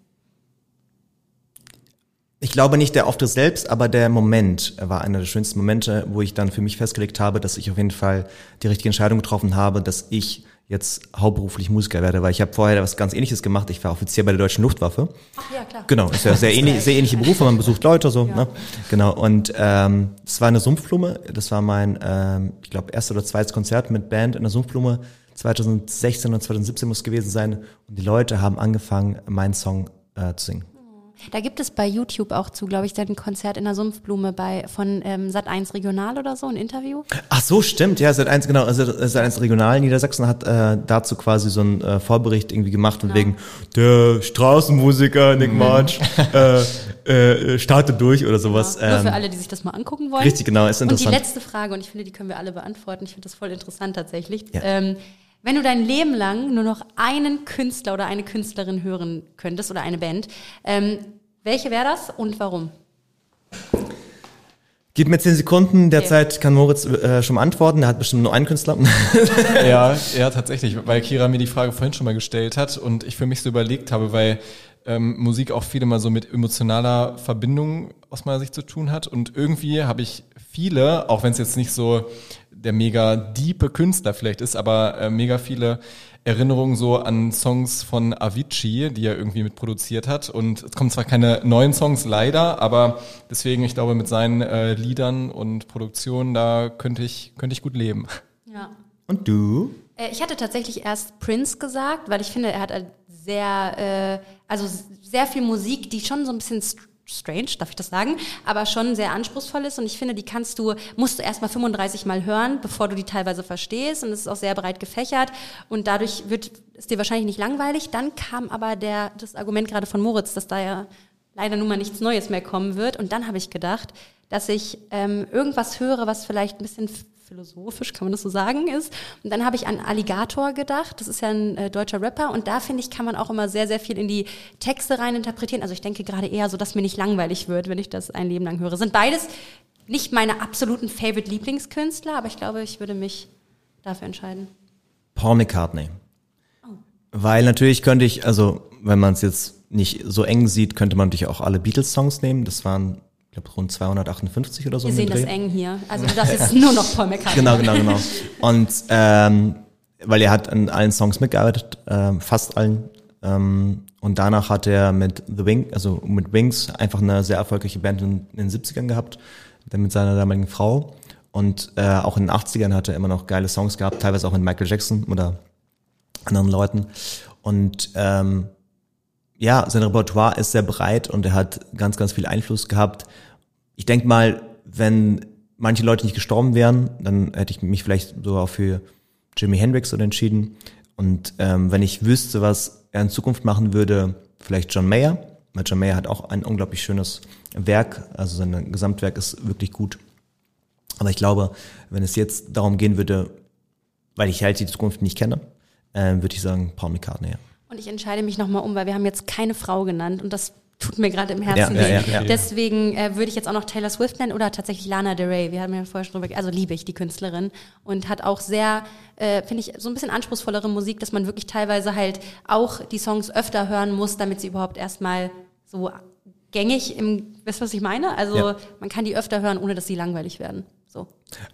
Ich glaube nicht der Auftritt selbst, aber der Moment war einer der schönsten Momente, wo ich dann für mich festgelegt habe, dass ich auf jeden Fall die richtige Entscheidung getroffen habe, dass ich jetzt hauptberuflich Musiker werde, weil ich habe vorher was ganz ähnliches gemacht. Ich war Offizier bei der Deutschen Luftwaffe. Ach ja, klar. Genau, ist ja sehr ähnlich, sehr ähnliche Berufe, man besucht Leute so, ne? Genau. Und ähm, es war eine Sumpfblume. Das war mein, ähm, ich glaube, erstes oder zweites Konzert mit Band in der Sumpfblume. 2016 oder 2017 muss es gewesen sein. Und die Leute haben angefangen, meinen Song äh, zu singen. Da gibt es bei YouTube auch zu, glaube ich, ein Konzert in der Sumpfblume bei von ähm, Sat1 Regional oder so, ein Interview. Ach so, stimmt, ja, seit eins, genau, also seit eins Regional Niedersachsen hat äh, dazu quasi so einen äh, Vorbericht irgendwie gemacht von wegen der Straßenmusiker Nick March äh, äh, startet durch oder sowas. Nur für Ähm, alle, die sich das mal angucken wollen. richtig, genau, ist Und die interessant. letzte Frage, und ich finde, die können wir alle beantworten. Ich finde das voll interessant tatsächlich. Ja. Ähm, wenn du dein Leben lang nur noch einen Künstler oder eine Künstlerin hören könntest oder eine Band, ähm, welche wäre das und warum? Gib mir zehn Sekunden, Okay. derzeit kann Moritz äh, schon mal antworten, der hat bestimmt nur einen Künstler. Ja, ja, tatsächlich, weil Kira mir die Frage vorhin schon mal gestellt hat und ich für mich so überlegt habe, weil ähm, Musik auch viel immer so mit emotionaler Verbindung aus meiner Sicht zu tun hat. Und irgendwie habe ich viele, auch wenn es jetzt nicht so der mega diepe Künstler vielleicht ist, aber äh, mega viele Erinnerungen so an Songs von Avicii, die er irgendwie mitproduziert hat. Und es kommen zwar keine neuen Songs leider, aber deswegen, ich glaube, mit seinen äh, Liedern und Produktionen, da könnte ich, könnte ich gut leben. Ja. Und du? Äh, Ich hatte tatsächlich erst Prince gesagt, weil ich finde, er hat halt sehr, äh, also sehr viel Musik, die schon so ein bisschen st- strange, darf ich das sagen, aber schon sehr anspruchsvoll ist. Und ich finde, die kannst du, musst du erstmal 35 Mal hören, bevor du die teilweise verstehst. Und es ist auch sehr breit gefächert. Und dadurch wird es dir wahrscheinlich nicht langweilig. Dann kam aber der, das Argument gerade von Moritz, dass da ja leider nun mal nichts Neues mehr kommen wird. Und dann habe ich gedacht, dass ich ähm, irgendwas höre, was vielleicht ein bisschen philosophisch, kann man das so sagen, ist. Und dann habe ich an Alligator gedacht. Das ist ja ein äh, deutscher Rapper. Und da, finde ich, kann man auch immer sehr, sehr viel in die Texte rein interpretieren. Also ich denke gerade eher so, dass mir nicht langweilig wird, wenn ich das ein Leben lang höre. Sind beides nicht meine absoluten Favorite-Lieblingskünstler, aber ich glaube, ich würde mich dafür entscheiden. Paul McCartney. Weil natürlich könnte ich, also wenn man es jetzt nicht so eng sieht, könnte man natürlich auch alle Beatles-Songs nehmen. Das waren, ich glaube, rund 258 oder so. Wir sehen das eng hier. Also darfst jetzt nur noch Paul McCartney. Genau, genau, genau. Und ähm, weil er hat an allen Songs mitgearbeitet, ähm, fast allen. Ähm, und danach hat er mit The Wing, also mit Wings, einfach eine sehr erfolgreiche Band in, in den 70ern gehabt, dann mit seiner damaligen Frau. Und äh, auch in den 80ern hat er immer noch geile Songs gehabt, teilweise auch mit Michael Jackson oder anderen Leuten. Und ähm, ja, sein Repertoire ist sehr breit und er hat ganz, ganz viel Einfluss gehabt. Ich denke mal, wenn manche Leute nicht gestorben wären, dann hätte ich mich vielleicht sogar für Jimi Hendrix entschieden. Und ähm, wenn ich wüsste, was er in Zukunft machen würde, vielleicht John Mayer. Weil John Mayer hat auch ein unglaublich schönes Werk, also sein Gesamtwerk ist wirklich gut. Aber ich glaube, wenn es jetzt darum gehen würde, weil ich halt die Zukunft nicht kenne, äh, würde ich sagen Paul McCartney. Ja. Und ich entscheide mich nochmal um, weil wir haben jetzt keine Frau genannt und das tut mir gerade im Herzen Ja, weh. ja, ja. Deswegen äh, würde ich jetzt auch noch Taylor Swift nennen oder tatsächlich Lana Del Rey. Wir haben ja vorher schon drüber, also liebe ich die Künstlerin und hat auch sehr, äh, finde ich, so ein bisschen anspruchsvollere Musik, dass man wirklich teilweise halt auch die Songs öfter hören muss, damit sie überhaupt erstmal so gängig im, weißt du, was ich meine? Also man kann die öfter hören, ohne dass sie langweilig werden. So.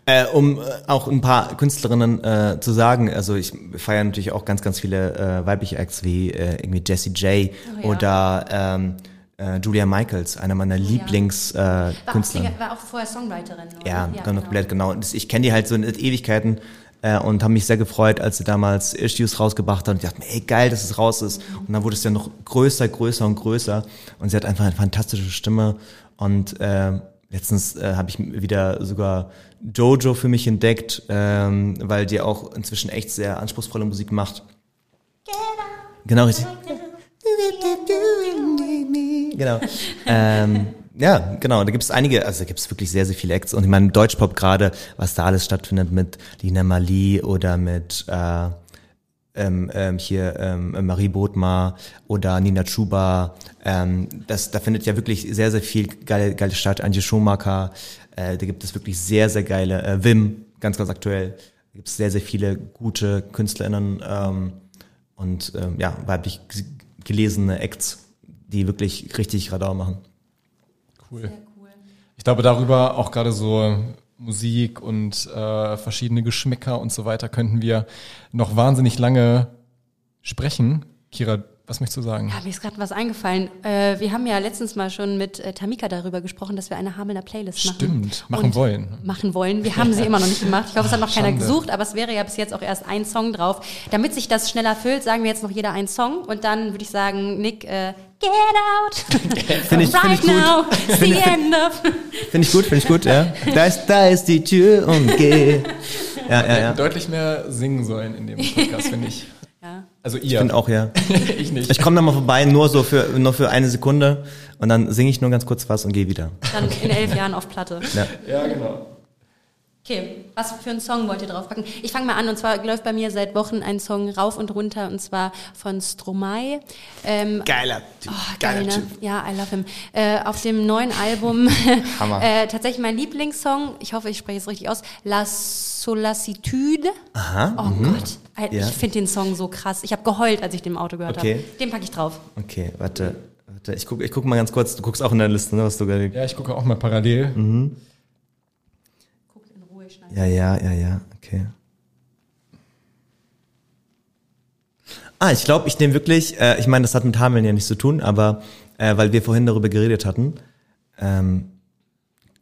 Äh, um äh, auch ein paar Künstlerinnen äh, zu sagen, also ich feiere natürlich auch ganz, ganz viele äh, weibliche Acts wie äh, irgendwie Jessie J Oh ja. oder ähm, äh, Julia Michaels, einer meiner Lieblingskünstler. Äh, War, auch, Künstler. Singer- war auch vorher Songwriterin. Oder? Ja, genau, komplett genau. Das- Ich kenne die halt so in Ewigkeiten und habe mich sehr gefreut, als sie damals Issues rausgebracht hat. Und ich dachte mir, ey, geil, dass es raus ist. Und dann wurde es ja noch größer, größer und größer. Und sie hat einfach eine fantastische Stimme. Und äh, letztens äh, habe ich wieder sogar Jojo für mich entdeckt, ähm, weil die auch inzwischen echt sehr anspruchsvolle Musik macht. Genau, richtig. Genau. ähm, ja, genau. Da gibt es einige, also da gibt es wirklich sehr, sehr viele Acts. Und ich meine, Deutschpop gerade, was da alles stattfindet mit Lina Mali oder mit äh, ähm, ähm, hier ähm, Marie Bodmer oder Nina Chuba. Ähm, das, da findet ja wirklich sehr, sehr viel geile, geile statt. Antje Schumacher. Äh, da gibt es wirklich sehr, sehr geile. Äh, Wim, ganz, ganz aktuell. Da gibt es sehr, sehr viele gute KünstlerInnen ähm, und ähm, ja, weiblich gelesene Acts, die wirklich richtig Radar machen. Cool. Ich glaube, darüber auch gerade so Musik und äh, verschiedene Geschmäcker und so weiter könnten wir noch wahnsinnig lange sprechen. Kira, was möchtest du sagen? Ja, mir ist gerade was eingefallen. Äh, wir haben ja letztens mal schon mit äh, Tamika darüber gesprochen, dass wir eine Hamelner Playlist machen. Stimmt, machen wollen. Machen wollen. Wir haben sie immer noch nicht gemacht. Ich hoffe, es hat noch keiner Schande. gesucht, aber es wäre ja bis jetzt auch erst ein Song drauf. Damit sich das schneller füllt, sagen wir jetzt noch jeder einen Song und dann würde ich sagen, Nick, äh, get out. Finde ich, right ich gut. now. It's the end of. Finde ich gut, finde ich gut, ja. Da ist, da ist die Tür und geh. Ja, ja, ja. Deutlich mehr singen sollen in dem Podcast, finde ich. Ja. Also Ich ihr. finde auch, ja. ich nicht. Ich komme da mal vorbei, nur so für, nur für eine Sekunde und dann singe ich nur ganz kurz was und gehe wieder. Dann in elf Jahren auf Platte. Ja. ja, genau. Okay, was für einen Song wollt ihr draufpacken? Ich fange mal an und zwar läuft bei mir seit Wochen ein Song rauf und runter und zwar von Stromae. Ähm, Geiler Typ, Oh, geiler geil, ne? Typ. Ja, I love him. Äh, auf dem neuen Album Hammer. äh, tatsächlich mein Lieblingssong, ich hoffe, ich spreche es richtig aus, La Solacitude. Aha, Oh Gott, Ich Ja. finde den Song so krass. Ich habe geheult, als ich den im Auto gehört Okay. habe. Den packe ich drauf. Okay, warte. warte. Ich guck, ich guck mal ganz kurz. Du guckst auch in der Liste, ne, was du gerade. Ja, ich gucke auch mal parallel. Schneiden. Ja, ja, ja, ja, okay. Ah, ich glaube, ich nehme wirklich, äh, ich meine, das hat mit Hameln ja nichts zu tun, aber äh, weil wir vorhin darüber geredet hatten, ähm,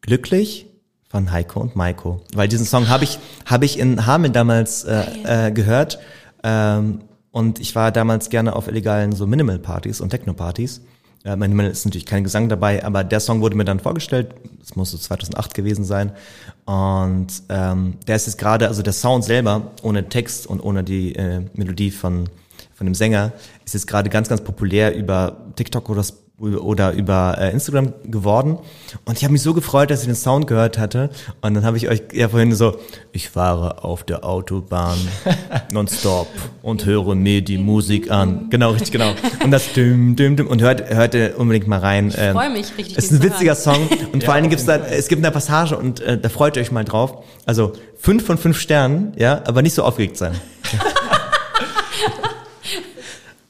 glücklich von Heiko und Maiko. Weil diesen Song habe ich, habe ich in Hameln damals äh, äh, gehört. Ähm, und ich war damals gerne auf illegalen so Minimal-Partys und Techno-Partys. Äh, Minimal ist natürlich kein Gesang dabei, aber der Song wurde mir dann vorgestellt. Das muss so 2008 gewesen sein. Und ähm, der ist jetzt gerade, also der Sound selber, ohne Text und ohne die äh, Melodie von, von dem Sänger, ist jetzt gerade ganz, ganz populär über TikTok oder Sp- oder über äh, Instagram geworden. Und ich habe mich so gefreut, dass ich den Sound gehört hatte. Und dann habe ich euch ja vorhin so, ich fahre auf der Autobahn nonstop und höre mir die Musik an. Genau, richtig, genau. Und das düm, düm, düm. Und hört, hört ihr unbedingt mal rein. Ich freu mich richtig, Es ist ein witziger Song. Und vor allen Dingen auf gibt's da, es gibt eine Passage und äh, da freut ihr euch mal drauf. Also fünf von fünf Sternen, ja, aber nicht so aufgeregt sein.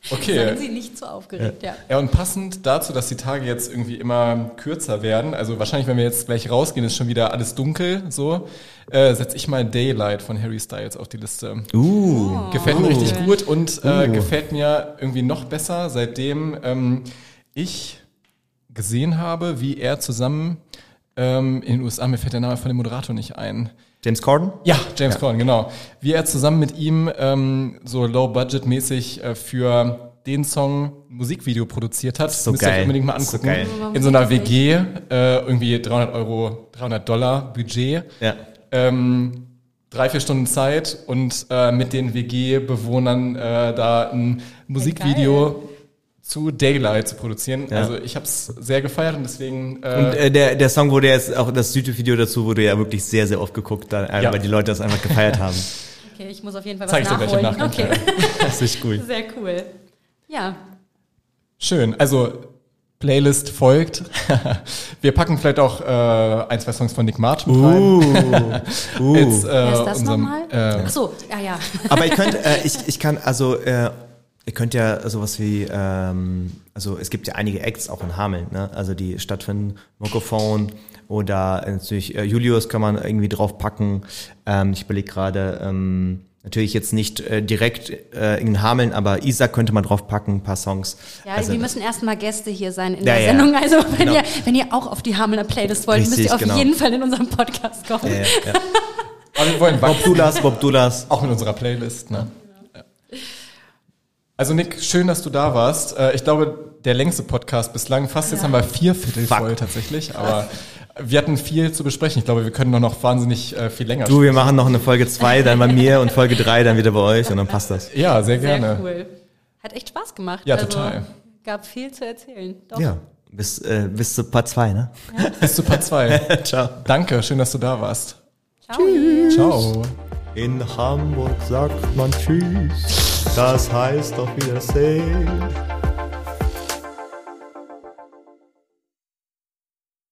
Okay. Seien Sie nicht so aufgeregt, ja. Ja, und passend dazu, dass die Tage jetzt irgendwie immer kürzer werden, also wahrscheinlich, wenn wir jetzt gleich rausgehen, ist schon wieder alles dunkel, so, äh, setze ich mal Daylight von Harry Styles auf die Liste. Uh. Gefällt mir richtig gut und äh, Uh. gefällt mir irgendwie noch besser, seitdem ähm, ich gesehen habe, wie er zusammen ähm, in den USA, mir fällt der Name von dem Moderator nicht ein, James Corden? ja, James Corden, genau. Wie er zusammen mit ihm ähm, so low-budget-mäßig äh, für den Song ein Musikvideo produziert hat. So Müsst ihr euch geil. unbedingt mal So angucken. geil. In so einer WG, äh, irgendwie 300 Euro, 300 Dollar Budget. Ja. Ähm, drei, vier Stunden Zeit und äh, mit den WG-Bewohnern äh, da ein Musikvideo zu Daylight zu produzieren. Ja. Also ich habe es sehr gefeiert und deswegen äh, Und äh, der, der Song wurde jetzt auch, das YouTube-Video dazu wurde ja wirklich sehr, sehr oft geguckt, da, äh, Ja. weil die Leute das einfach gefeiert haben. Okay, ich muss auf jeden Fall was Zeig ich dir gleich nachholen. Okay, Das ist cool. sehr cool. Ja, Schön. Also Playlist folgt. Wir packen vielleicht auch äh, ein, zwei Songs von Nick Martin rein. Uh, uh. Jetzt, äh, wer ist das nochmal? Äh, Ach so, ja, ja. Aber ihr könnt, äh, ich, ich kann, also, äh, ihr könnt ja sowas wie, ähm, also es gibt ja einige Acts auch in Hameln, ne? also die stattfinden, Mokophone oder natürlich äh, Julius kann man irgendwie draufpacken. Ähm, ich überlege gerade, ähm, natürlich jetzt nicht äh, direkt äh, in Hameln, aber Isaac könnte man draufpacken, ein paar Songs. Ja, also, wir müssen erstmal Gäste hier sein in Ja, der ja. Sendung. Also wenn, Genau. ihr, wenn ihr auch auf die Hamelner Playlist wollt, müsst Richtig, ihr auf genau. jeden Fall in unserem Podcast kommen. äh, ja. aber wir wollen Bob Dulas, Bob Dulas. auch in unserer Playlist. Ne? Ja. Also Nick, schön, dass du da warst. Äh, ich glaube, der längste Podcast bislang. Fast jetzt haben wir vier Viertel Fuck. voll tatsächlich. Aber wir hatten viel zu besprechen. Ich glaube, wir können doch noch wahnsinnig äh, viel länger Du, wir machen noch eine Folge 2, dann bei mir und Folge 3 dann wieder bei euch und dann passt das. Ja, sehr Sehr gerne. cool. Hat echt Spaß gemacht. Ja, also, total. Gab viel zu erzählen. Doch. Ja, bis, äh, bis zu Part 2, ne? Bis zu Part 2. Ciao. Danke, schön, dass du da warst. Ciao. Ciao. In Hamburg sagt man Tschüss, das heißt auf Wiedersehen.